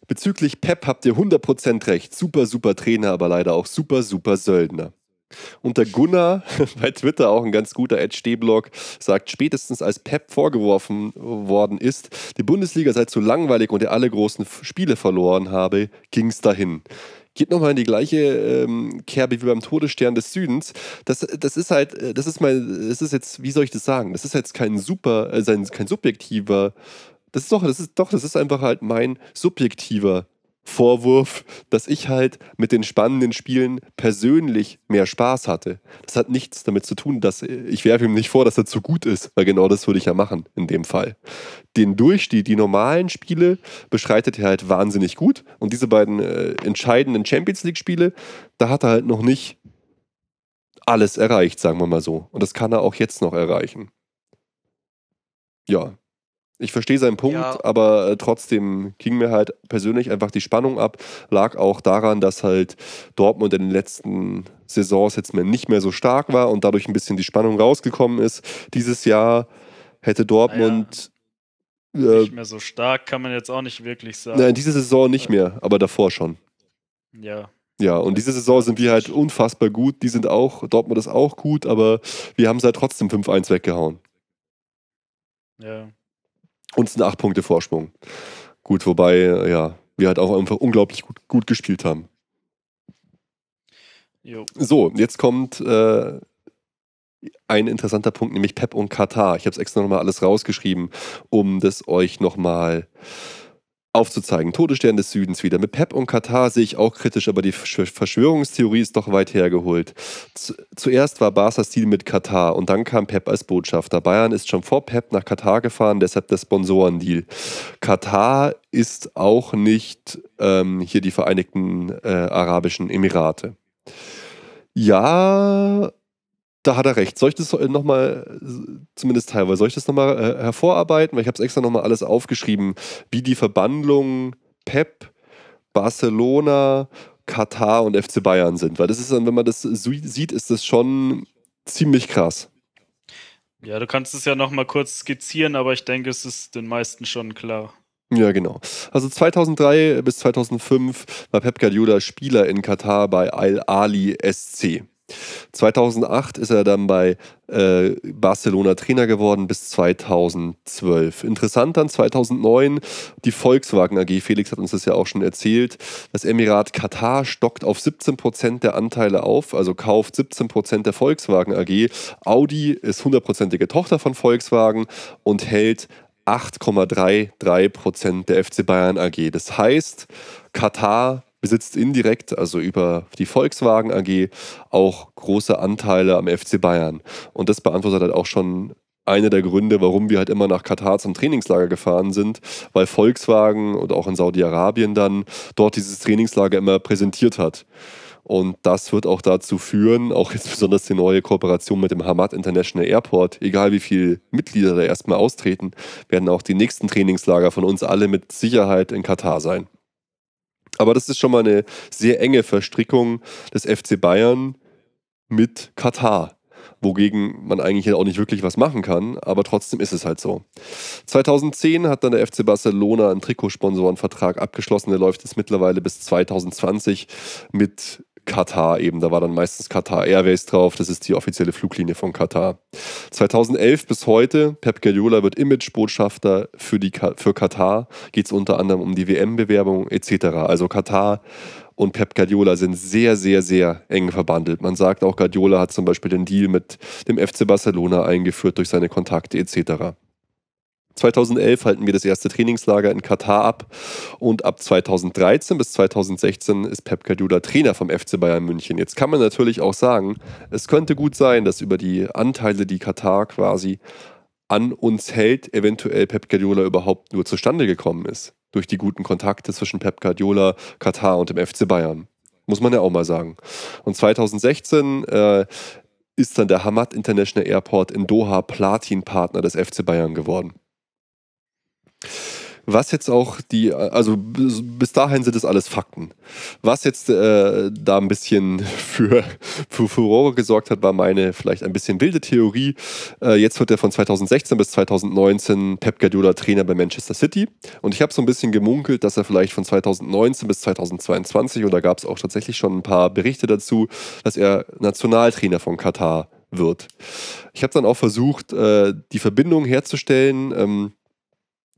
Bezüglich Pep habt ihr 100% recht. Super, super Trainer, aber leider auch super, super Söldner. Und der Gunnar, bei Twitter auch ein ganz guter Ed Stehblock, sagt, spätestens als Pep vorgeworfen worden ist, die Bundesliga sei zu langweilig und er alle großen Spiele verloren habe, ging es dahin. Geht nochmal in die gleiche ähm, Kerbe wie beim Todesstern des Südens. Das, das ist halt, äh, das ist mein, das ist jetzt, wie soll ich das sagen? Das ist jetzt kein super, äh, kein subjektiver das ist doch, das ist doch, das ist einfach halt mein subjektiver Vorwurf, dass ich halt mit den spannenden Spielen persönlich mehr Spaß hatte. Das hat nichts damit zu tun, dass ich werfe ihm nicht vor, dass er zu gut ist, weil genau das würde ich ja machen in dem Fall. Den Durchstieg, die normalen Spiele beschreitet er halt wahnsinnig gut und diese beiden äh, entscheidenden Champions League Spiele, da hat er halt noch nicht alles erreicht, sagen wir mal so. Und das kann er auch jetzt noch erreichen. Ja, ich verstehe seinen Punkt, ja. aber äh, trotzdem ging mir halt persönlich einfach die Spannung ab. Lag auch daran, dass halt Dortmund in den letzten Saisons jetzt mehr nicht mehr so stark war und dadurch ein bisschen die Spannung rausgekommen ist. Dieses Jahr hätte Dortmund. Naja, äh, nicht mehr so stark kann man jetzt auch nicht wirklich sagen. Nein, diese Saison nicht mehr, aber davor schon. Ja. Ja, und diese Saison sind wir halt unfassbar gut. Die sind auch, Dortmund ist auch gut, aber wir haben es halt trotzdem 5-1 weggehauen. Ja. Und es sind acht Punkte Vorsprung. Gut, wobei, ja, wir halt auch einfach unglaublich gut, gut gespielt haben. Jo. So, jetzt kommt äh, ein interessanter Punkt, nämlich Pep und Katar. Ich habe es extra nochmal alles rausgeschrieben, um das euch nochmal aufzuzeigen. Todesstern des Südens wieder. Mit Pep und Katar sehe ich auch kritisch, aber die Verschwörungstheorie ist doch weit hergeholt. Zuerst war Barca's Stil mit Katar und dann kam Pep als Botschafter. Bayern ist schon vor Pep nach Katar gefahren, deshalb der Sponsorendeal. Katar ist auch nicht ähm, hier die Vereinigten äh, Arabischen Emirate. Ja, da hat er recht. Soll ich das nochmal, zumindest teilweise, soll ich das nochmal äh, hervorarbeiten? Weil ich habe es extra nochmal alles aufgeschrieben, wie die Verbandlung Pep, Barcelona, Katar und FC Bayern sind. Weil das ist dann, wenn man das sieht, ist das schon ziemlich krass. Ja, du kannst es ja nochmal kurz skizzieren, aber ich denke, es ist den meisten schon klar. Ja, genau. Also 2003 bis 2005 war Pep Guardiola Spieler in Katar bei Al Ali SC. 2008 ist er dann bei äh, Barcelona Trainer geworden bis 2012. Interessant dann 2009 die Volkswagen AG. Felix hat uns das ja auch schon erzählt. Das Emirat Katar stockt auf 17 Prozent der Anteile auf, also kauft 17 Prozent der Volkswagen AG. Audi ist hundertprozentige Tochter von Volkswagen und hält 8,33 Prozent der FC Bayern AG. Das heißt, Katar besitzt indirekt, also über die Volkswagen AG, auch große Anteile am FC Bayern. Und das beantwortet halt auch schon einer der Gründe, warum wir halt immer nach Katar zum Trainingslager gefahren sind, weil Volkswagen und auch in Saudi-Arabien dann dort dieses Trainingslager immer präsentiert hat. Und das wird auch dazu führen, auch jetzt besonders die neue Kooperation mit dem Hamad International Airport, egal wie viele Mitglieder da erstmal austreten, werden auch die nächsten Trainingslager von uns alle mit Sicherheit in Katar sein. Aber das ist schon mal eine sehr enge Verstrickung des FC Bayern mit Katar, wogegen man eigentlich auch nicht wirklich was machen kann, aber trotzdem ist es halt so. 2010 hat dann der FC Barcelona einen Trikotsponsorenvertrag abgeschlossen, der läuft jetzt mittlerweile bis 2020 mit Katar eben. Da war dann meistens Katar Airways drauf. Das ist die offizielle Fluglinie von Katar. 2011 bis heute, Pep Guardiola wird Imagebotschafter für, die, für Katar. Geht es unter anderem um die WM-Bewerbung etc. Also Katar und Pep Guardiola sind sehr, sehr, sehr eng verbandelt. Man sagt auch, Guardiola hat zum Beispiel den Deal mit dem FC Barcelona eingeführt durch seine Kontakte etc. 2011 halten wir das erste Trainingslager in Katar ab und ab 2013 bis 2016 ist Pep Guardiola Trainer vom FC Bayern München. Jetzt kann man natürlich auch sagen, es könnte gut sein, dass über die Anteile, die Katar quasi an uns hält, eventuell Pep Guardiola überhaupt nur zustande gekommen ist. Durch die guten Kontakte zwischen Pep Guardiola, Katar und dem FC Bayern. Muss man ja auch mal sagen. Und 2016 äh, ist dann der Hamad International Airport in Doha Platin-Partner des FC Bayern geworden. Was jetzt auch die, also bis dahin sind es alles Fakten. Was jetzt äh, da ein bisschen für, für Furore gesorgt hat, war meine vielleicht ein bisschen wilde Theorie. Äh, jetzt wird er von 2016 bis 2019 Pep Guardiola Trainer bei Manchester City. Und ich habe so ein bisschen gemunkelt, dass er vielleicht von 2019 bis 2022, und da gab es auch tatsächlich schon ein paar Berichte dazu, dass er Nationaltrainer von Katar wird. Ich habe dann auch versucht, äh, die Verbindung herzustellen. Ähm,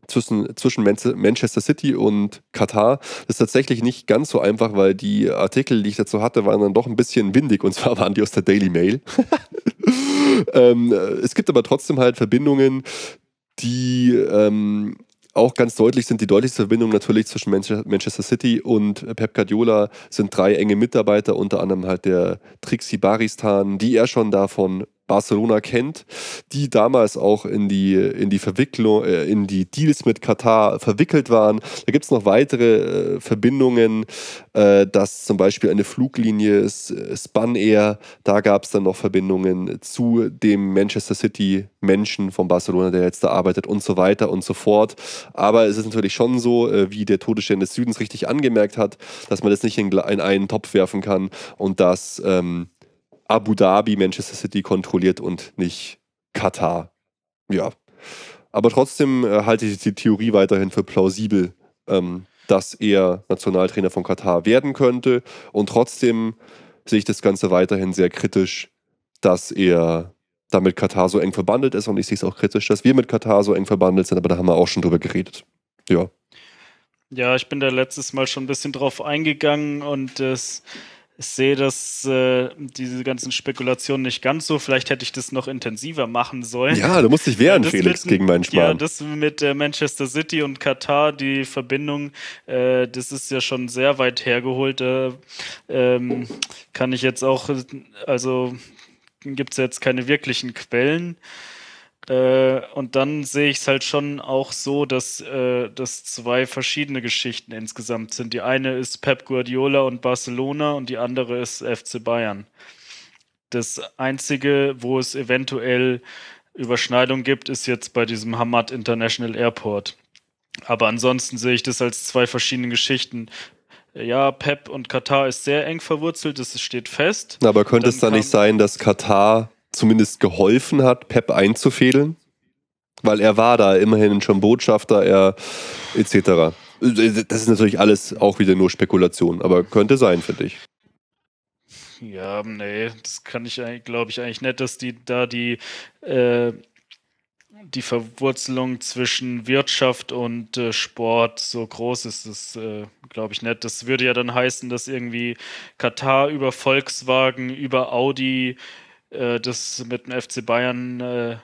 zwischen, zwischen Manchester City und Katar. Das ist tatsächlich nicht ganz so einfach, weil die Artikel, die ich dazu hatte, waren dann doch ein bisschen windig und zwar waren die aus der Daily Mail. ähm, es gibt aber trotzdem halt Verbindungen, die ähm, auch ganz deutlich sind. Die deutlichste Verbindung natürlich zwischen Manchester City und Pep Guardiola sind drei enge Mitarbeiter, unter anderem halt der Trixie Baristan, die er schon davon Barcelona kennt, die damals auch in die, in die Verwicklung, äh, in die Deals mit Katar verwickelt waren. Da gibt es noch weitere äh, Verbindungen, äh, dass zum Beispiel eine Fluglinie äh, Spun Air, da gab es dann noch Verbindungen zu dem Manchester City Menschen von Barcelona, der jetzt da arbeitet und so weiter und so fort. Aber es ist natürlich schon so, äh, wie der Todesstern des Südens richtig angemerkt hat, dass man das nicht in, in einen Topf werfen kann und dass ähm, Abu Dhabi Manchester City kontrolliert und nicht Katar. Ja. Aber trotzdem äh, halte ich die Theorie weiterhin für plausibel, ähm, dass er Nationaltrainer von Katar werden könnte. Und trotzdem sehe ich das Ganze weiterhin sehr kritisch, dass er damit Katar so eng verbandelt ist. Und ich sehe es auch kritisch, dass wir mit Katar so eng verbandelt sind, aber da haben wir auch schon drüber geredet. Ja. Ja, ich bin da letztes Mal schon ein bisschen drauf eingegangen und es. Äh ich sehe das, äh, diese ganzen Spekulationen nicht ganz so. Vielleicht hätte ich das noch intensiver machen sollen. Ja, du musst dich wehren, ja, Felix, mit, gegen meinen Schmarrn. Ja, das mit äh, Manchester City und Katar, die Verbindung, äh, das ist ja schon sehr weit hergeholt. Ähm, kann ich jetzt auch, also gibt es jetzt keine wirklichen Quellen. Äh, und dann sehe ich es halt schon auch so, dass äh, das zwei verschiedene Geschichten insgesamt sind. Die eine ist Pep Guardiola und Barcelona und die andere ist FC Bayern. Das einzige, wo es eventuell Überschneidung gibt, ist jetzt bei diesem Hamad International Airport. Aber ansonsten sehe ich das als zwei verschiedene Geschichten. Ja, Pep und Katar ist sehr eng verwurzelt, das steht fest. Aber könnte es da nicht sein, dass Katar zumindest geholfen hat, Pep einzufädeln? Weil er war da immerhin schon Botschafter, er etc. Das ist natürlich alles auch wieder nur Spekulation, aber könnte sein, finde ich. Ja, nee, das kann ich glaube ich, eigentlich nicht, dass die da die, äh, die Verwurzelung zwischen Wirtschaft und äh, Sport so groß ist. Das äh, glaube ich nicht. Das würde ja dann heißen, dass irgendwie Katar über Volkswagen, über Audi äh, das mit dem FC Bayern äh,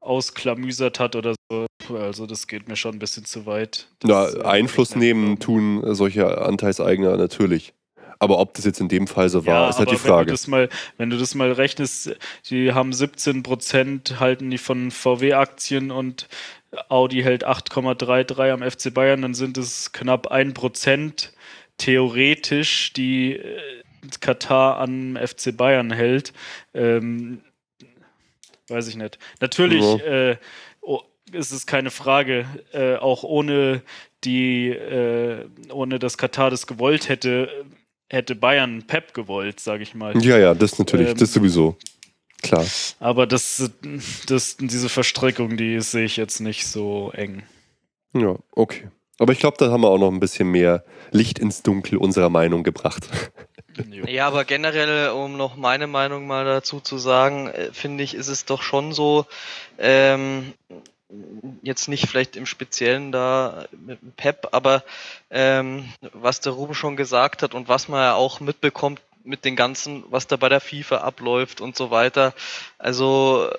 ausklamüsert hat oder so. Also das geht mir schon ein bisschen zu weit. Das, ja, Einfluss nehmen tun solche Anteilseigner natürlich. Aber ob das jetzt in dem Fall so war, ja, ist halt die Frage. Wenn du, das mal, wenn du das mal rechnest, die haben 17 Prozent halten die von VW-Aktien und Audi hält 8,33 am FC Bayern, dann sind es knapp 1 Prozent theoretisch, die äh, Katar an FC Bayern hält. Ähm, weiß ich nicht. Natürlich ja. äh, oh, ist es keine Frage, äh, auch ohne die, äh, ohne dass Katar das gewollt hätte, hätte Bayern Pep gewollt, sage ich mal. Ja, ja, das natürlich, ähm, das sowieso. Klar. Aber das, das, diese Verstrickung, die sehe ich jetzt nicht so eng. Ja, okay. Aber ich glaube, da haben wir auch noch ein bisschen mehr Licht ins Dunkel unserer Meinung gebracht. Ja, aber generell, um noch meine Meinung mal dazu zu sagen, äh, finde ich, ist es doch schon so, ähm, jetzt nicht vielleicht im Speziellen da mit dem Pep, aber ähm, was der Ruben schon gesagt hat und was man ja auch mitbekommt mit den ganzen, was da bei der FIFA abläuft und so weiter. Also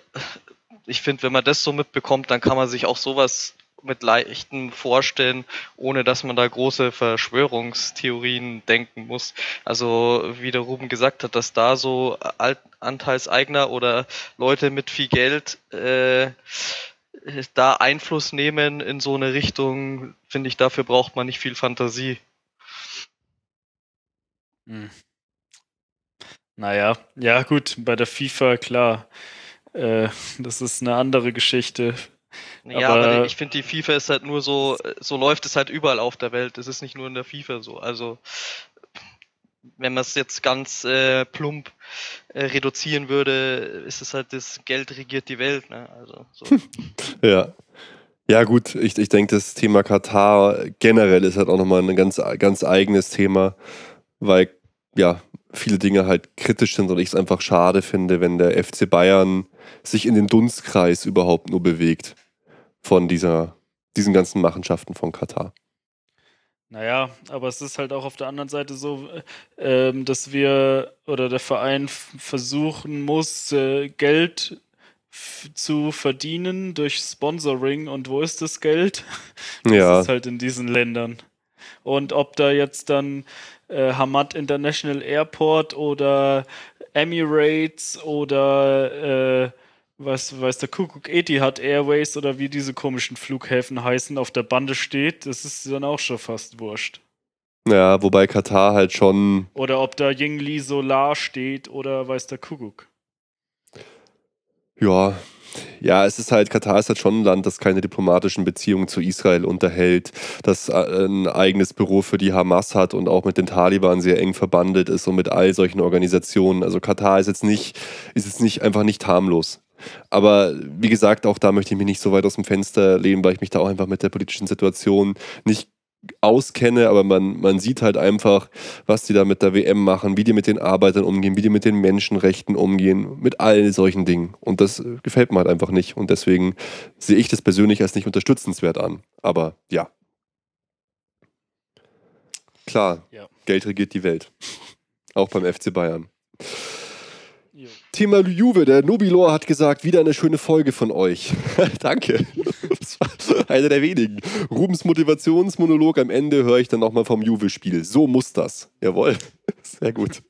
ich finde, wenn man das so mitbekommt, dann kann man sich auch sowas mit leichtem vorstellen, ohne dass man da große Verschwörungstheorien denken muss. Also wie der Ruben gesagt hat, dass da so Anteilseigner oder Leute mit viel Geld äh, da Einfluss nehmen in so eine Richtung, finde ich, dafür braucht man nicht viel Fantasie. Hm. Naja, ja gut, bei der FIFA, klar. Äh, das ist eine andere Geschichte. Ja, aber, aber ich finde, die FIFA ist halt nur so, so läuft es halt überall auf der Welt. Es ist nicht nur in der FIFA so. Also, wenn man es jetzt ganz äh, plump äh, reduzieren würde, ist es halt das Geld regiert die Welt. Ne? Also, so. ja. Ja, gut, ich, ich denke, das Thema Katar generell ist halt auch nochmal ein ganz, ganz eigenes Thema, weil ja, viele Dinge halt kritisch sind und ich es einfach schade finde, wenn der FC Bayern sich in den Dunstkreis überhaupt nur bewegt von dieser, diesen ganzen Machenschaften von Katar. Naja, aber es ist halt auch auf der anderen Seite so, äh, dass wir oder der Verein versuchen muss, äh, Geld zu verdienen durch Sponsoring. Und wo ist das Geld? Das ja. ist halt in diesen Ländern. Und ob da jetzt dann äh, Hamad International Airport oder Emirates oder äh, was weiß der Kuckuck Etihad Airways oder wie diese komischen Flughäfen heißen, auf der Bande steht, das ist dann auch schon fast wurscht. Ja, wobei Katar halt schon. Oder ob da Yingli Solar steht oder weiß der Kuckuck. Ja, ja, es ist halt, Katar ist halt schon ein Land, das keine diplomatischen Beziehungen zu Israel unterhält, das äh, ein eigenes Büro für die Hamas hat und auch mit den Taliban sehr eng verbandelt ist und mit all solchen Organisationen. Also Katar ist jetzt nicht, ist jetzt nicht einfach nicht harmlos. Aber wie gesagt, auch da möchte ich mich nicht so weit aus dem Fenster lehnen, weil ich mich da auch einfach mit der politischen Situation nicht auskenne, aber man, man sieht halt einfach, was die da mit der WM machen, wie die mit den Arbeitern umgehen, wie die mit den Menschenrechten umgehen, mit all solchen Dingen. Und das gefällt mir halt einfach nicht. Und deswegen sehe ich das persönlich als nicht unterstützenswert an. Aber ja. Klar, ja. Geld regiert die Welt. Auch beim FC Bayern. Thema Juve, der Nobilor hat gesagt, wieder eine schöne Folge von euch. Danke. Das war einer der wenigen. Rubens Motivationsmonolog am Ende höre ich dann nochmal vom Juve-Spiel. So muss das. Jawohl. Sehr gut.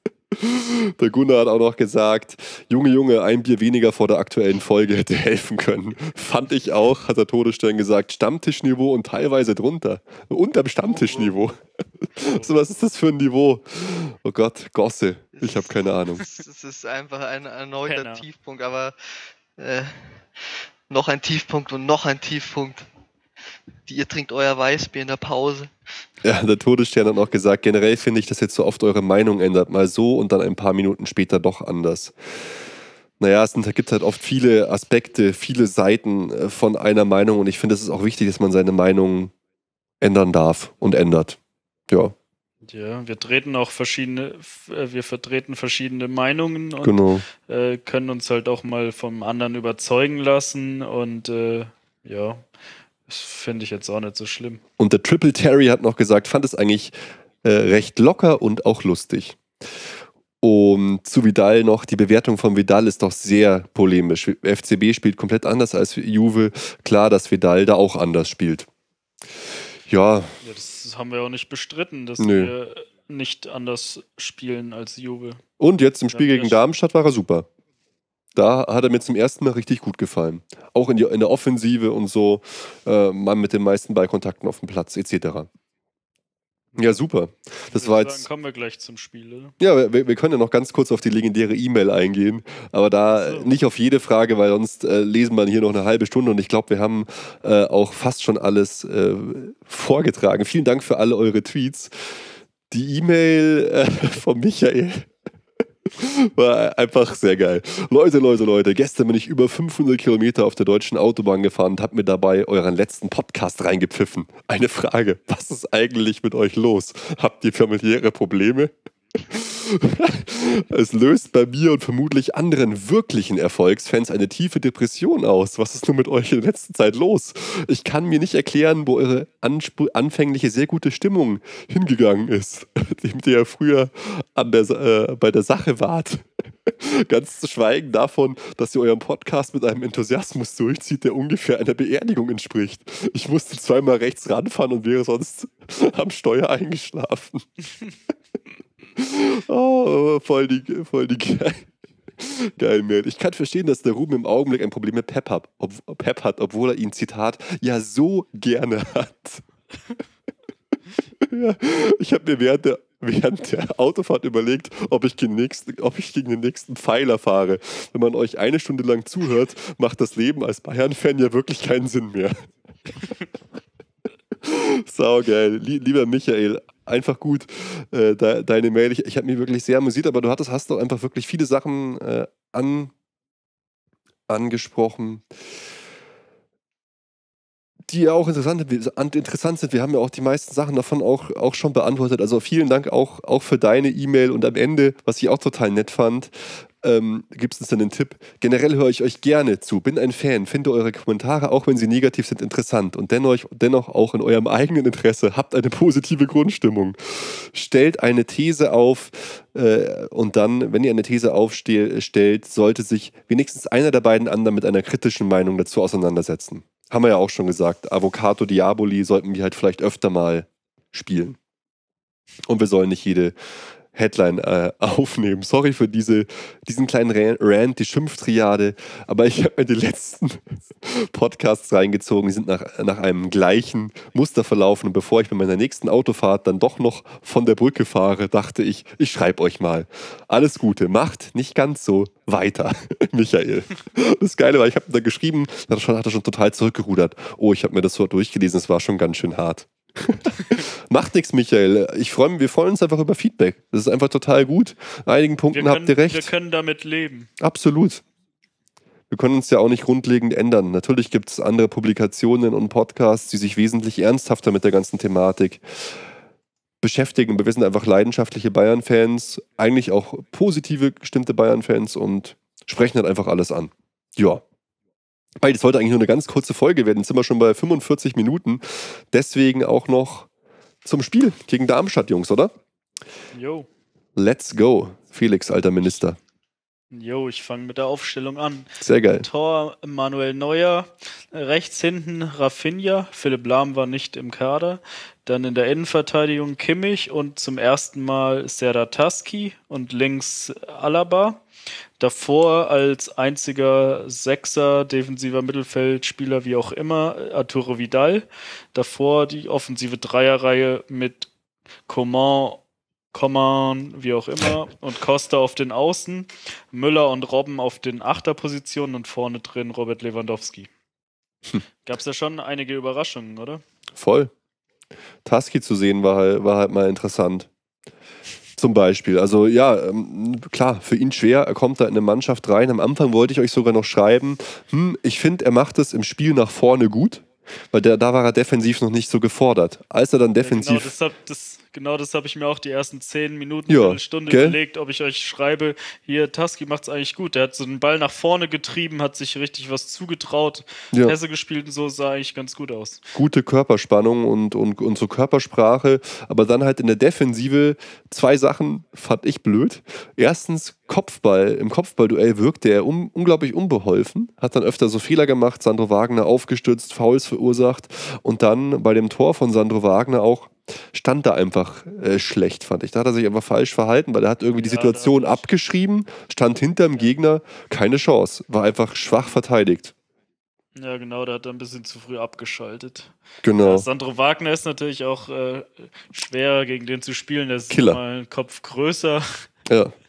Der Gunnar hat auch noch gesagt, Junge, Junge, ein Bier weniger vor der aktuellen Folge hätte helfen können. Fand ich auch, hat der Todesstern gesagt, Stammtischniveau und teilweise drunter. Unterm Stammtischniveau. so, was ist das für ein Niveau? Oh Gott, Gosse. Ich habe keine Ahnung. Es ist einfach ein erneuter Penner. Tiefpunkt, aber äh, noch ein Tiefpunkt und noch ein Tiefpunkt. Ihr trinkt euer Weißbier in der Pause. Ja, der Todesstern hat auch gesagt, generell finde ich, dass jetzt so oft eure Meinung ändert. Mal so und dann ein paar Minuten später doch anders. Naja, es gibt halt oft viele Aspekte, viele Seiten äh, von einer Meinung und ich finde, es ist auch wichtig, dass man seine Meinung ändern darf und ändert. Ja. Ja, wir treten auch verschiedene, äh, wir vertreten verschiedene Meinungen und genau. äh, können uns halt auch mal vom anderen überzeugen lassen und äh, ja, das finde ich jetzt auch nicht so schlimm. Und der Triple Terry hat noch gesagt, fand es eigentlich äh, recht locker und auch lustig. Und zu Vidal noch, die Bewertung von Vidal ist doch sehr polemisch. FCB spielt komplett anders als Juve. Klar, dass Vidal da auch anders spielt. Ja. ja das haben wir auch nicht bestritten, dass Nö. wir nicht anders spielen als Juve. Und jetzt im Spiel gegen Darmstadt war er super. Da hat er mir zum ersten Mal richtig gut gefallen. Auch in, die, in der Offensive und so, äh, Mann mit den meisten Ballkontakten auf dem Platz, etc. Ja, super. Das war jetzt. Dann kommen wir gleich zum Spiel. Oder? Ja, wir, wir, können ja noch ganz kurz auf die legendäre E-Mail eingehen, aber da so. nicht auf jede Frage, weil sonst äh, lesen wir hier noch eine halbe Stunde und ich glaube, wir haben äh, auch fast schon alles äh, vorgetragen. Vielen Dank für alle eure Tweets. Die E-Mail äh, von Michael war einfach sehr geil. Leute, Leute, Leute, gestern bin ich über 500 Kilometer auf der deutschen Autobahn gefahren und habe mir dabei euren letzten Podcast reingepfiffen. Eine Frage, was ist eigentlich mit euch los? Habt ihr familiäre Probleme? es löst bei mir und vermutlich anderen wirklichen Erfolgsfans eine tiefe Depression aus. Was ist nun mit euch in der letzten Zeit los? Ich kann mir nicht erklären, wo eure anfängliche sehr gute Stimmung hingegangen ist, mit der ihr früher der, äh, bei der Sache wart. Ganz zu schweigen davon, dass ihr euren Podcast mit einem Enthusiasmus durchzieht, der ungefähr einer Beerdigung entspricht. Ich musste zweimal rechts ranfahren und wäre sonst am Steuer eingeschlafen. Oh, voll die, voll die geil. Geil, man. Ich kann verstehen, dass der Ruben im Augenblick ein Problem mit Pep hat, ob, Pep hat obwohl er ihn, Zitat, ja so gerne hat. ja, ich habe mir während der während der Autofahrt überlegt, ob ich, nächsten, ob ich gegen den nächsten Pfeiler fahre. Wenn man euch eine Stunde lang zuhört, macht das Leben als Bayern-Fan ja wirklich keinen Sinn mehr. Saugeil. Lieber Michael, einfach gut äh, de deine Mail. Ich, ich habe mich wirklich sehr amüsiert, aber du hattest, hast doch einfach wirklich viele Sachen äh, an, angesprochen die ja auch interessant, sind. Wir haben ja auch die meisten Sachen davon auch, auch schon beantwortet. Also vielen Dank auch, auch für deine E-Mail und am Ende, was ich auch total nett fand, ähm, gibt es uns dann einen Tipp. Generell höre ich euch gerne zu, bin ein Fan, finde eure Kommentare, auch wenn sie negativ sind, interessant und dennoch, dennoch auch in eurem eigenen Interesse, habt eine positive Grundstimmung. Stellt eine These auf äh, und dann, wenn ihr eine These aufstellt, sollte sich wenigstens einer der beiden anderen mit einer kritischen Meinung dazu auseinandersetzen haben wir ja auch schon gesagt, Avocado Diaboli sollten wir halt vielleicht öfter mal spielen. Und wir sollen nicht jede Headline äh, aufnehmen. Sorry für diese, diesen kleinen Rant, die Schimpftriade, aber ich habe mir die letzten Podcasts reingezogen, die sind nach, nach einem gleichen Muster verlaufen und bevor ich bei meiner nächsten Autofahrt dann doch noch von der Brücke fahre, dachte ich, ich schreibe euch mal. Alles Gute, macht nicht ganz so weiter, Michael. Das Geile war, ich habe da geschrieben, da hat er schon total zurückgerudert. Oh, ich habe mir das so durchgelesen, es war schon ganz schön hart. Macht nichts, Michael. Ich freue mich, wir freuen uns einfach über Feedback. Das ist einfach total gut. In einigen Punkten können, habt ihr recht. Wir können damit leben. Absolut. Wir können uns ja auch nicht grundlegend ändern. Natürlich gibt es andere Publikationen und Podcasts, die sich wesentlich ernsthafter mit der ganzen Thematik beschäftigen. Wir sind einfach leidenschaftliche Bayern-Fans, eigentlich auch positive gestimmte Bayern-Fans und sprechen halt einfach alles an. Ja. Weil das sollte eigentlich nur eine ganz kurze Folge werden. Jetzt sind wir schon bei 45 Minuten. Deswegen auch noch zum Spiel gegen Darmstadt, Jungs, oder? Jo. Let's go, Felix, alter Minister. Jo, ich fange mit der Aufstellung an. Sehr geil. Tor Manuel Neuer, rechts hinten Rafinha, Philipp Lahm war nicht im Kader. Dann in der Innenverteidigung Kimmich und zum ersten Mal Serataski und links Alaba. Davor als einziger Sechser, defensiver Mittelfeldspieler, wie auch immer, Arturo Vidal. Davor die offensive Dreierreihe mit Coman, Coman, wie auch immer, und Costa auf den Außen, Müller und Robben auf den Achterpositionen und vorne drin Robert Lewandowski. Hm. Gab es ja schon einige Überraschungen, oder? Voll. Taski zu sehen war halt, war halt mal interessant. Zum Beispiel. Also ja, ähm, klar, für ihn schwer. Er kommt da in eine Mannschaft rein. Am Anfang wollte ich euch sogar noch schreiben, hm, ich finde, er macht es im Spiel nach vorne gut, weil der, da war er defensiv noch nicht so gefordert. Als er dann defensiv. Ja, genau, das, das, genau das habe ich mir auch die ersten zehn Minuten, ja, eine Stunde gell? überlegt, ob ich euch schreibe, hier, Taski macht es eigentlich gut. Der hat so einen Ball nach vorne getrieben, hat sich richtig was zugetraut, ja. Pässe gespielt und so, sah eigentlich ganz gut aus. Gute Körperspannung und, und, und so Körpersprache, aber dann halt in der Defensive zwei Sachen fand ich blöd. Erstens, Kopfball, im Kopfballduell wirkte er um, unglaublich unbeholfen, hat dann öfter so Fehler gemacht, Sandro Wagner aufgestützt, Fouls verursacht und dann bei dem Tor von Sandro Wagner auch stand da einfach äh, schlecht, fand ich. Da hat er sich einfach falsch verhalten, weil er hat irgendwie ja, die Situation abgeschrieben, stand hinter dem Gegner, keine Chance, war einfach schwach verteidigt. Ja, genau, da hat er ein bisschen zu früh abgeschaltet. Genau. Ja, Sandro Wagner ist natürlich auch äh, schwer gegen den zu spielen, der ist Killer. mal einen Kopf größer. Ja.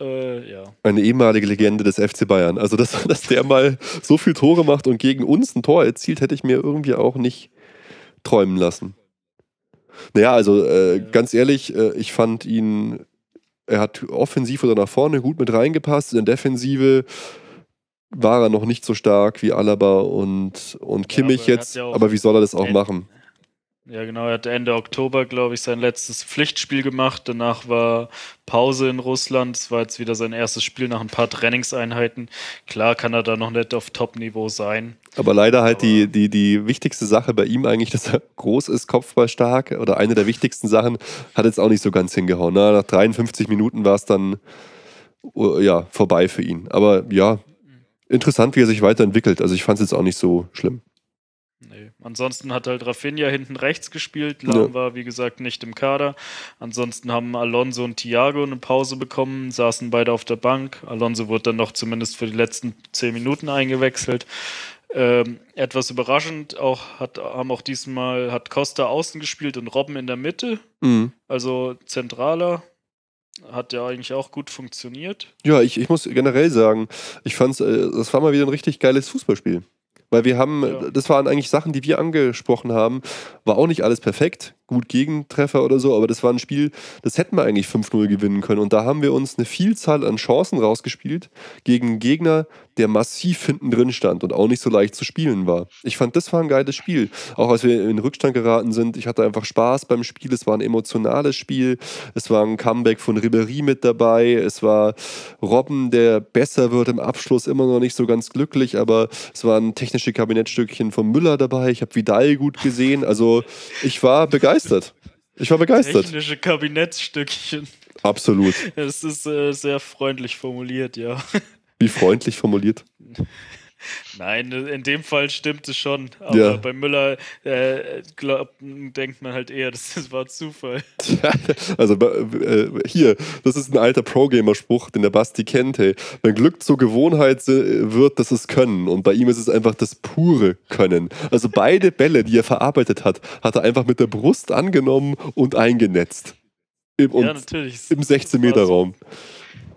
Äh, ja. Eine ehemalige Legende des FC Bayern. Also, dass, dass der mal so viel Tore macht und gegen uns ein Tor erzielt, hätte ich mir irgendwie auch nicht träumen lassen. Naja, also äh, ganz ehrlich, äh, ich fand ihn, er hat offensiv oder nach vorne gut mit reingepasst. In der Defensive war er noch nicht so stark wie Alaba und, und Kimmich ja, aber jetzt. Ja aber wie soll er das auch machen? Ja, genau. Er hat Ende Oktober, glaube ich, sein letztes Pflichtspiel gemacht. Danach war Pause in Russland. Es war jetzt wieder sein erstes Spiel nach ein paar Trainingseinheiten. Klar kann er da noch nicht auf Top-Niveau sein. Aber leider halt Aber die, die, die wichtigste Sache bei ihm eigentlich, dass er groß ist, kopfballstark. Oder eine der wichtigsten Sachen, hat jetzt auch nicht so ganz hingehauen. Na, nach 53 Minuten war es dann uh, ja, vorbei für ihn. Aber ja, interessant, wie er sich weiterentwickelt. Also ich fand es jetzt auch nicht so schlimm. Ansonsten hat halt Rafinha hinten rechts gespielt. Lahm ja. war, wie gesagt, nicht im Kader. Ansonsten haben Alonso und Thiago eine Pause bekommen, saßen beide auf der Bank. Alonso wurde dann noch zumindest für die letzten zehn Minuten eingewechselt. Ähm, etwas überraschend auch hat, haben auch diesmal hat Costa außen gespielt und Robben in der Mitte, Mhm. also zentraler. Hat ja eigentlich auch gut funktioniert. Ja, ich, ich muss generell sagen, ich fand's, äh, das war mal wieder ein richtig geiles Fußballspiel. Weil wir haben, Ja. das waren eigentlich Sachen, die wir angesprochen haben. War auch nicht alles perfekt, gut Gegentreffer oder so, aber das war ein Spiel, das hätten wir eigentlich 5-0 gewinnen können. Und da haben wir uns eine Vielzahl an Chancen rausgespielt gegen einen Gegner, der massiv hinten drin stand und auch nicht so leicht zu spielen war. Ich fand, das war ein geiles Spiel. Auch als wir in Rückstand geraten sind, ich hatte einfach Spaß beim Spiel. Es war ein emotionales Spiel. Es war ein Comeback von Ribéry mit dabei. Es war Robben, der besser wird im Abschluss, immer noch nicht so ganz glücklich, aber es waren technische Kabinettstückchen von Müller dabei. Ich habe Vidal gut gesehen. Also ich war begeistert. Ich war begeistert. Technische Kabinettsstückchen. Absolut. Das ist äh, sehr freundlich formuliert, ja. Wie freundlich formuliert. Nein, in dem Fall stimmt es schon. Aber Ja. bei Müller äh, glaub, denkt man halt eher, das, das war Zufall. Also äh, hier, das ist ein alter Pro-Gamer-Spruch, den der Basti kennt. Hey. Wenn Glück zur Gewohnheit wird, das ist Können. Und bei ihm ist es einfach das pure Können. Also beide Bälle, die er verarbeitet hat, hat er einfach mit der Brust angenommen und eingenetzt. Im, ja, natürlich. im 16-Meter-Raum.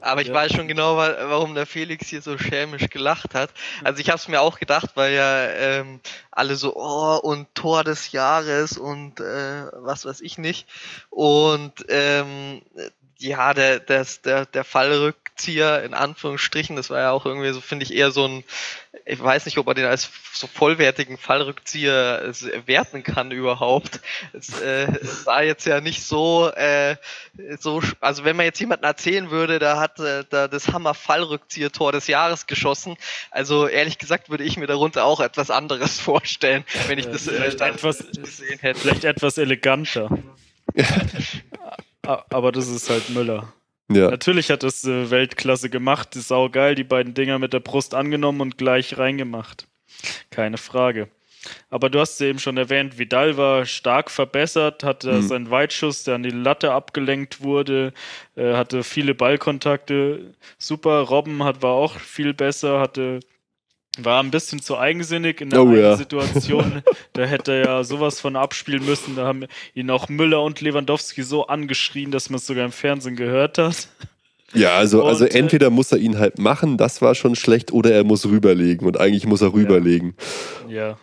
Aber ich Ja. weiß schon genau, wa- warum der Felix hier so schelmisch gelacht hat. Also ich habe es mir auch gedacht, weil ja ähm, alle so, oh, und Tor des Jahres und äh, was weiß ich nicht. Und ähm, ja, der, das, der, der Fallrückzieher in Anführungsstrichen, das war ja auch irgendwie so, finde ich, eher so ein, ich weiß nicht, ob man den als so vollwertigen Fallrückzieher werten kann überhaupt. Es äh, war jetzt ja nicht so, äh, so, also wenn man jetzt jemanden erzählen würde, da hat äh, da das Hammer Fallrückzieher-Tor des Jahres geschossen, also ehrlich gesagt würde ich mir darunter auch etwas anderes vorstellen, wenn ich das äh, vielleicht dann etwas- gesehen hätte. Vielleicht etwas eleganter. Aber das ist halt Müller. Ja. Natürlich hat das äh, Weltklasse gemacht, ist saugeil, die beiden Dinger mit der Brust angenommen und gleich reingemacht. Keine Frage. Aber du hast es eben schon erwähnt, Vidal war stark verbessert, hatte Mhm. seinen Weitschuss, der an die Latte abgelenkt wurde, äh, hatte viele Ballkontakte. Super, Robben hat, war auch viel besser, hatte war ein bisschen zu eigensinnig in der Oh ja. Situation. da hätte er ja sowas von abspielen müssen. Da haben ihn auch Müller und Lewandowski so angeschrien, dass man es sogar im Fernsehen gehört hat. Ja, also, also Und, äh, entweder muss er ihn halt machen, das war schon schlecht, oder er muss rüberlegen. Und eigentlich muss er rüberlegen. Ja,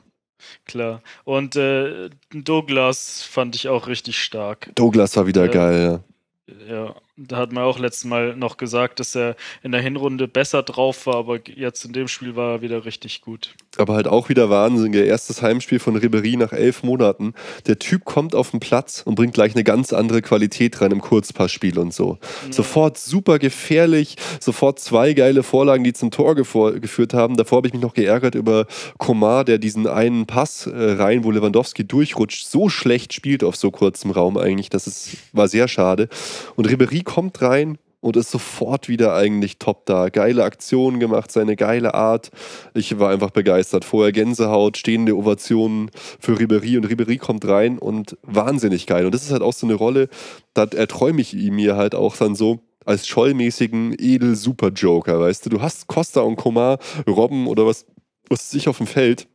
klar. Und äh, Douglas fand ich auch richtig stark. Douglas war wieder Ja. geil, ja. Ja, da hat man auch letztes Mal noch gesagt, dass er in der Hinrunde besser drauf war, aber jetzt in dem Spiel war er wieder richtig gut. Aber halt auch wieder Wahnsinn. Ihr erstes Heimspiel von Ribery nach elf Monaten. Der Typ kommt auf den Platz und bringt gleich eine ganz andere Qualität rein im Kurzpassspiel und so. Sofort super gefährlich, sofort zwei geile Vorlagen, die zum Tor geführt haben. Davor habe ich mich noch geärgert über Komar, der diesen einen Pass äh, rein, wo Lewandowski durchrutscht, so schlecht spielt auf so kurzem Raum eigentlich. Das ist, war sehr schade. Und Ribery kommt rein und ist sofort wieder eigentlich top da. Geile Aktionen gemacht, seine geile Art. Ich war einfach begeistert. Vorher Gänsehaut, stehende Ovationen für Ribery und Ribery kommt rein und wahnsinnig geil. Und das ist halt auch so eine Rolle, da erträume ich mir halt auch dann so als schollmäßigen Edel-Super-Joker, weißt du. Du hast Costa und Komar, Robben oder was, was sich auf dem Feld.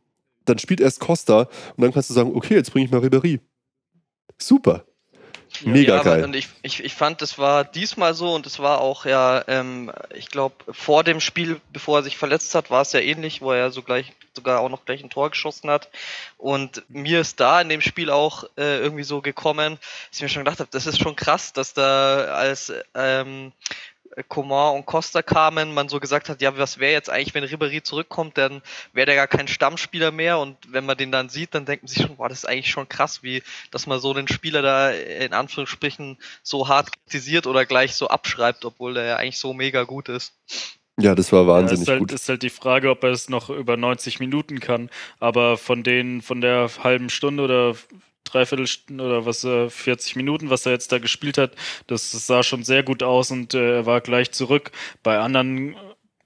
Dann spielt erst Costa und dann kannst du sagen, okay, jetzt bringe ich mal Ribery. Super. Mega ja, aber- geil. Und ich, ich, ich fand, das war diesmal so und es war auch ja, ähm, ich glaube, vor dem Spiel, bevor er sich verletzt hat, war es ja ähnlich, wo er so gleich sogar auch noch gleich ein Tor geschossen hat. Und mir ist da in dem Spiel auch äh, irgendwie so gekommen, dass ich mir schon gedacht habe, das ist schon krass, dass da als ähm, Coman und Costa kamen, man so gesagt hat, ja, was wäre jetzt eigentlich, wenn Ribéry zurückkommt, dann wäre der gar kein Stammspieler mehr und wenn man den dann sieht, dann denkt man sich schon, boah, das ist eigentlich schon krass, wie, dass man so einen Spieler da in Anführungsstrichen so hart kritisiert oder gleich so abschreibt, obwohl der ja eigentlich so mega gut ist. Ja, das war Ja, wahnsinnig ist, halt, gut. ist halt die Frage, ob er es noch über 90 Minuten kann. Aber von den, von der halben Stunde oder Dreiviertelstunde oder was, äh, 40 Minuten, was er jetzt da gespielt hat, das, das sah schon sehr gut aus und äh, er war gleich zurück. Bei anderen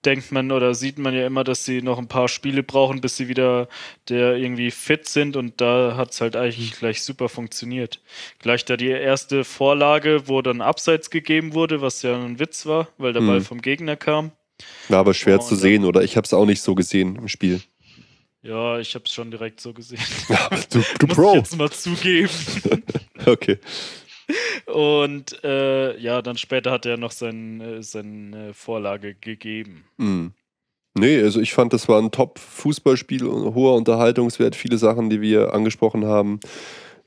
denkt man oder sieht man ja immer, dass sie noch ein paar Spiele brauchen, bis sie wieder der irgendwie fit sind und da hat es halt eigentlich gleich super funktioniert. Gleich da die erste Vorlage, wo dann Abseits gegeben wurde, was ja ein Witz war, weil der Mhm. Ball vom Gegner kam. War aber schwer Oh, zu sehen, oder? Ich habe es auch nicht so gesehen im Spiel. Ja, ich habe es schon direkt so gesehen. Ja, du, du Muss Pro. ich jetzt mal zugeben. Okay. Und äh, ja, dann später hat er noch sein, äh, seine Vorlage gegeben. Mhm. Nee, also ich fand, das war ein Top-Fußballspiel, hoher Unterhaltungswert. Viele Sachen, die wir angesprochen haben,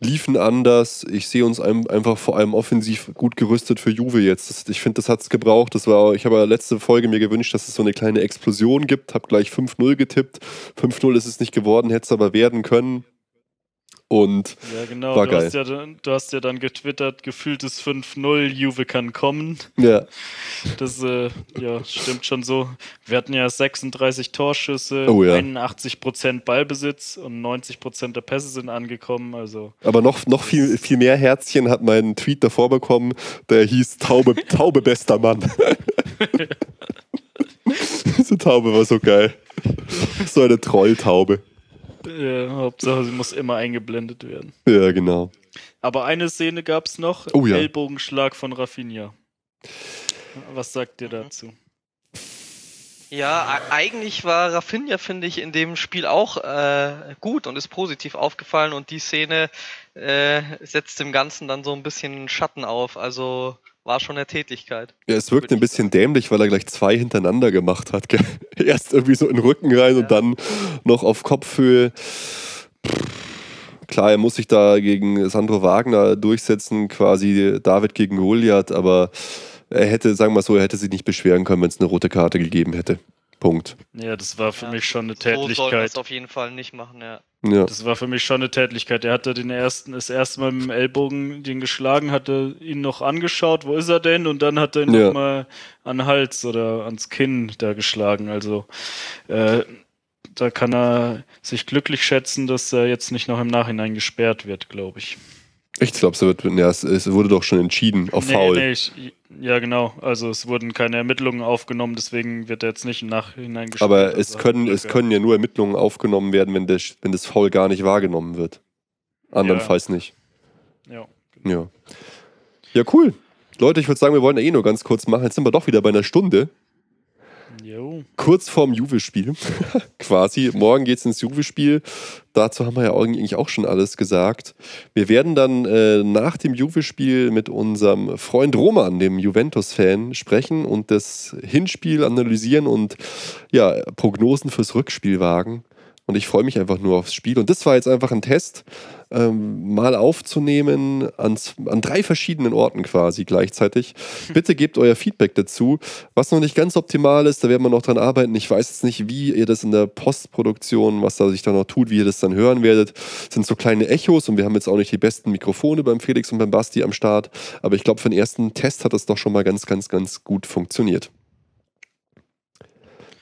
liefen anders. Ich sehe uns ein, einfach vor allem offensiv gut gerüstet für Juve jetzt. Das, ich finde, das hat es gebraucht. Das war, ich habe ja letzte Folge mir gewünscht, dass es so eine kleine Explosion gibt. Habe gleich 5-0 getippt. 5-0 ist es nicht geworden, hätte es aber werden können. Und Ja, genau. War du, geil. Hast ja, dann- du hast ja dann getwittert, gefühltes 5-0, Juve kann kommen. ja, Das äh, ja, stimmt schon so. Wir hatten ja 36 Torschüsse, Oh ja. 81% Ballbesitz und 90% der Pässe sind angekommen. Also aber noch, noch viel, viel mehr Herzchen hat mein Tweet davor bekommen, der hieß Taube, Taube bester Mann. Diese Taube war so geil. So eine Trolltaube. Äh, Hauptsache, sie muss immer eingeblendet werden. Ja, genau. Aber eine Szene gab es noch, Oh ja. Ellbogenschlag von Rafinha. Was sagt ihr dazu? Ja, eigentlich war Rafinha, finde ich, in dem Spiel auch äh, gut und ist positiv aufgefallen und die Szene äh, setzt dem Ganzen dann so ein bisschen Schatten auf. Also war schon eine Tätigkeit. Ja, es Würde ein bisschen dämlich, weil er gleich zwei hintereinander gemacht hat. Gell? Erst irgendwie so in den Rücken rein und dann noch auf Kopfhöhe. Klar, er muss sich da gegen Sandro Wagner durchsetzen, quasi David gegen Goliath, aber er hätte, sagen wir mal so, er hätte sich nicht beschweren können, wenn es eine rote Karte gegeben hätte. Punkt. Ja, das war für Ja, mich schon eine So soll man Tätlichkeit. es auf jeden Fall nicht machen, ja. Ja. Das war für mich schon eine Tätlichkeit. Er hatte den ersten, das erste Mal mit dem Ellbogen den geschlagen, hatte ihn noch angeschaut, wo ist er denn? Und dann hat er ihn Ja. noch mal an den Hals oder ans Kinn da geschlagen. Also äh, da kann er sich glücklich schätzen, dass er jetzt nicht noch im Nachhinein gesperrt wird, glaube ich. Ich glaube, es, wird- ja, es, es wurde doch schon entschieden auf Foul. nee, ich, ja, genau. Also es wurden keine Ermittlungen aufgenommen, deswegen wird er jetzt nicht im Nachhinein gesperrt. Aber es können, es können ja nur Ermittlungen aufgenommen werden, wenn das, wenn das Foul gar nicht wahrgenommen wird. Andernfalls nicht. gehabt. Ja. Ja. Ja, cool. Leute, ich würde sagen, wir wollen eh nur ganz kurz machen. Jetzt sind wir doch wieder bei einer Stunde. Kurz vorm Juve-Spiel. Quasi. Morgen geht's ins Juve-Spiel. Dazu haben wir ja eigentlich auch schon alles gesagt. Wir werden dann äh, nach dem Juve-Spiel mit unserem Freund Roman, dem Juventus-Fan, sprechen und das Hinspiel analysieren und ja, Prognosen fürs Rückspiel wagen. Und ich freue mich einfach nur aufs Spiel. Und das war jetzt einfach ein Test, ähm, mal aufzunehmen an, an drei verschiedenen Orten quasi gleichzeitig. Bitte gebt euer Feedback dazu. Was noch nicht ganz optimal ist, da werden wir noch dran arbeiten. Ich weiß jetzt nicht, wie ihr das in der Postproduktion, was da sich da noch tut, wie ihr das dann hören werdet. Das sind so kleine Echos und wir haben jetzt auch nicht die besten Mikrofone beim Felix und beim Basti am Start. Aber ich glaube, für den ersten Test hat das doch schon mal ganz, ganz, ganz gut funktioniert.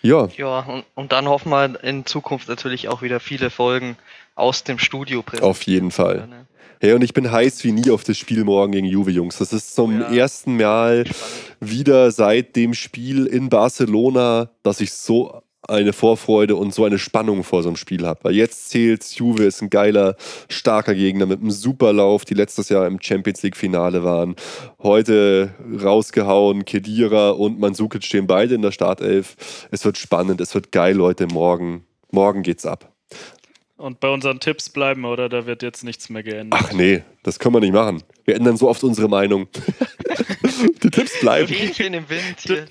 Ja, Ja, und, und dann hoffen wir in Zukunft natürlich auch wieder viele Folgen aus dem Studio auf jeden Fall. Ne? Hey, und ich bin heiß wie nie auf das Spiel morgen gegen Juve, Jungs. Das ist zum ja. ersten Mal Spannend. wieder seit dem Spiel in Barcelona, dass ich so eine Vorfreude und so eine Spannung vor so einem Spiel habe. Weil jetzt zählt's, Juve ist ein geiler, starker Gegner mit einem Superlauf, die letztes Jahr im Champions League Finale waren. Heute rausgehauen, Kedira und Mandzukic stehen beide in der Startelf. Es wird spannend, es wird geil, Leute. Morgen, morgen geht's ab. Und bei unseren Tipps bleiben, oder? Da wird jetzt nichts mehr geändert. Ach nee, das können wir nicht machen. Wir ändern so oft unsere Meinung. die Tipps bleiben. Fähnchen im Wind hier.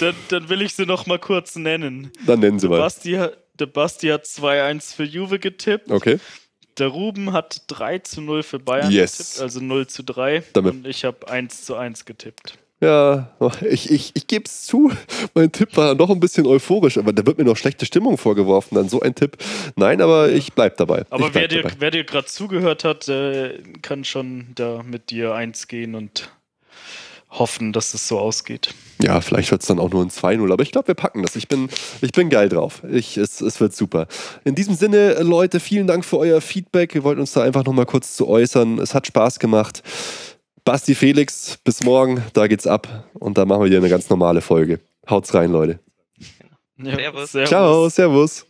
Dann, dann will ich sie noch mal kurz nennen. Dann nennen sie mal. Basti, hat- der Basti hat 2-1 für Juve getippt. Okay. Der Ruben hat 3 zu 0 für Bayern Yes. getippt, also 0 zu 3. Damit- Und ich habe 1 zu 1 getippt. Ja, ich, ich, ich gebe es zu. Mein Tipp war noch ein bisschen euphorisch, aber da wird mir noch schlechte Stimmung vorgeworfen. Dann so ein Tipp. Nein, aber ich bleib dabei. Aber ich wer bleib dir, dabei. wer dir gerade zugehört hat, kann schon da mit dir eins gehen und hoffen, dass es so ausgeht. Ja, vielleicht wird es dann auch nur ein 2-0, aber ich glaube, wir packen das. Ich bin, ich bin geil drauf. Ich, es, es wird super. In diesem Sinne, Leute, vielen Dank für euer Feedback. Wir wollten uns da einfach nochmal kurz zu äußern. Es hat Spaß gemacht. Basti Felix, bis morgen, da geht's ab. Und dann machen wir wieder eine ganz normale Folge. Haut's rein, Leute. Ja, Servus. Ciao, Servus.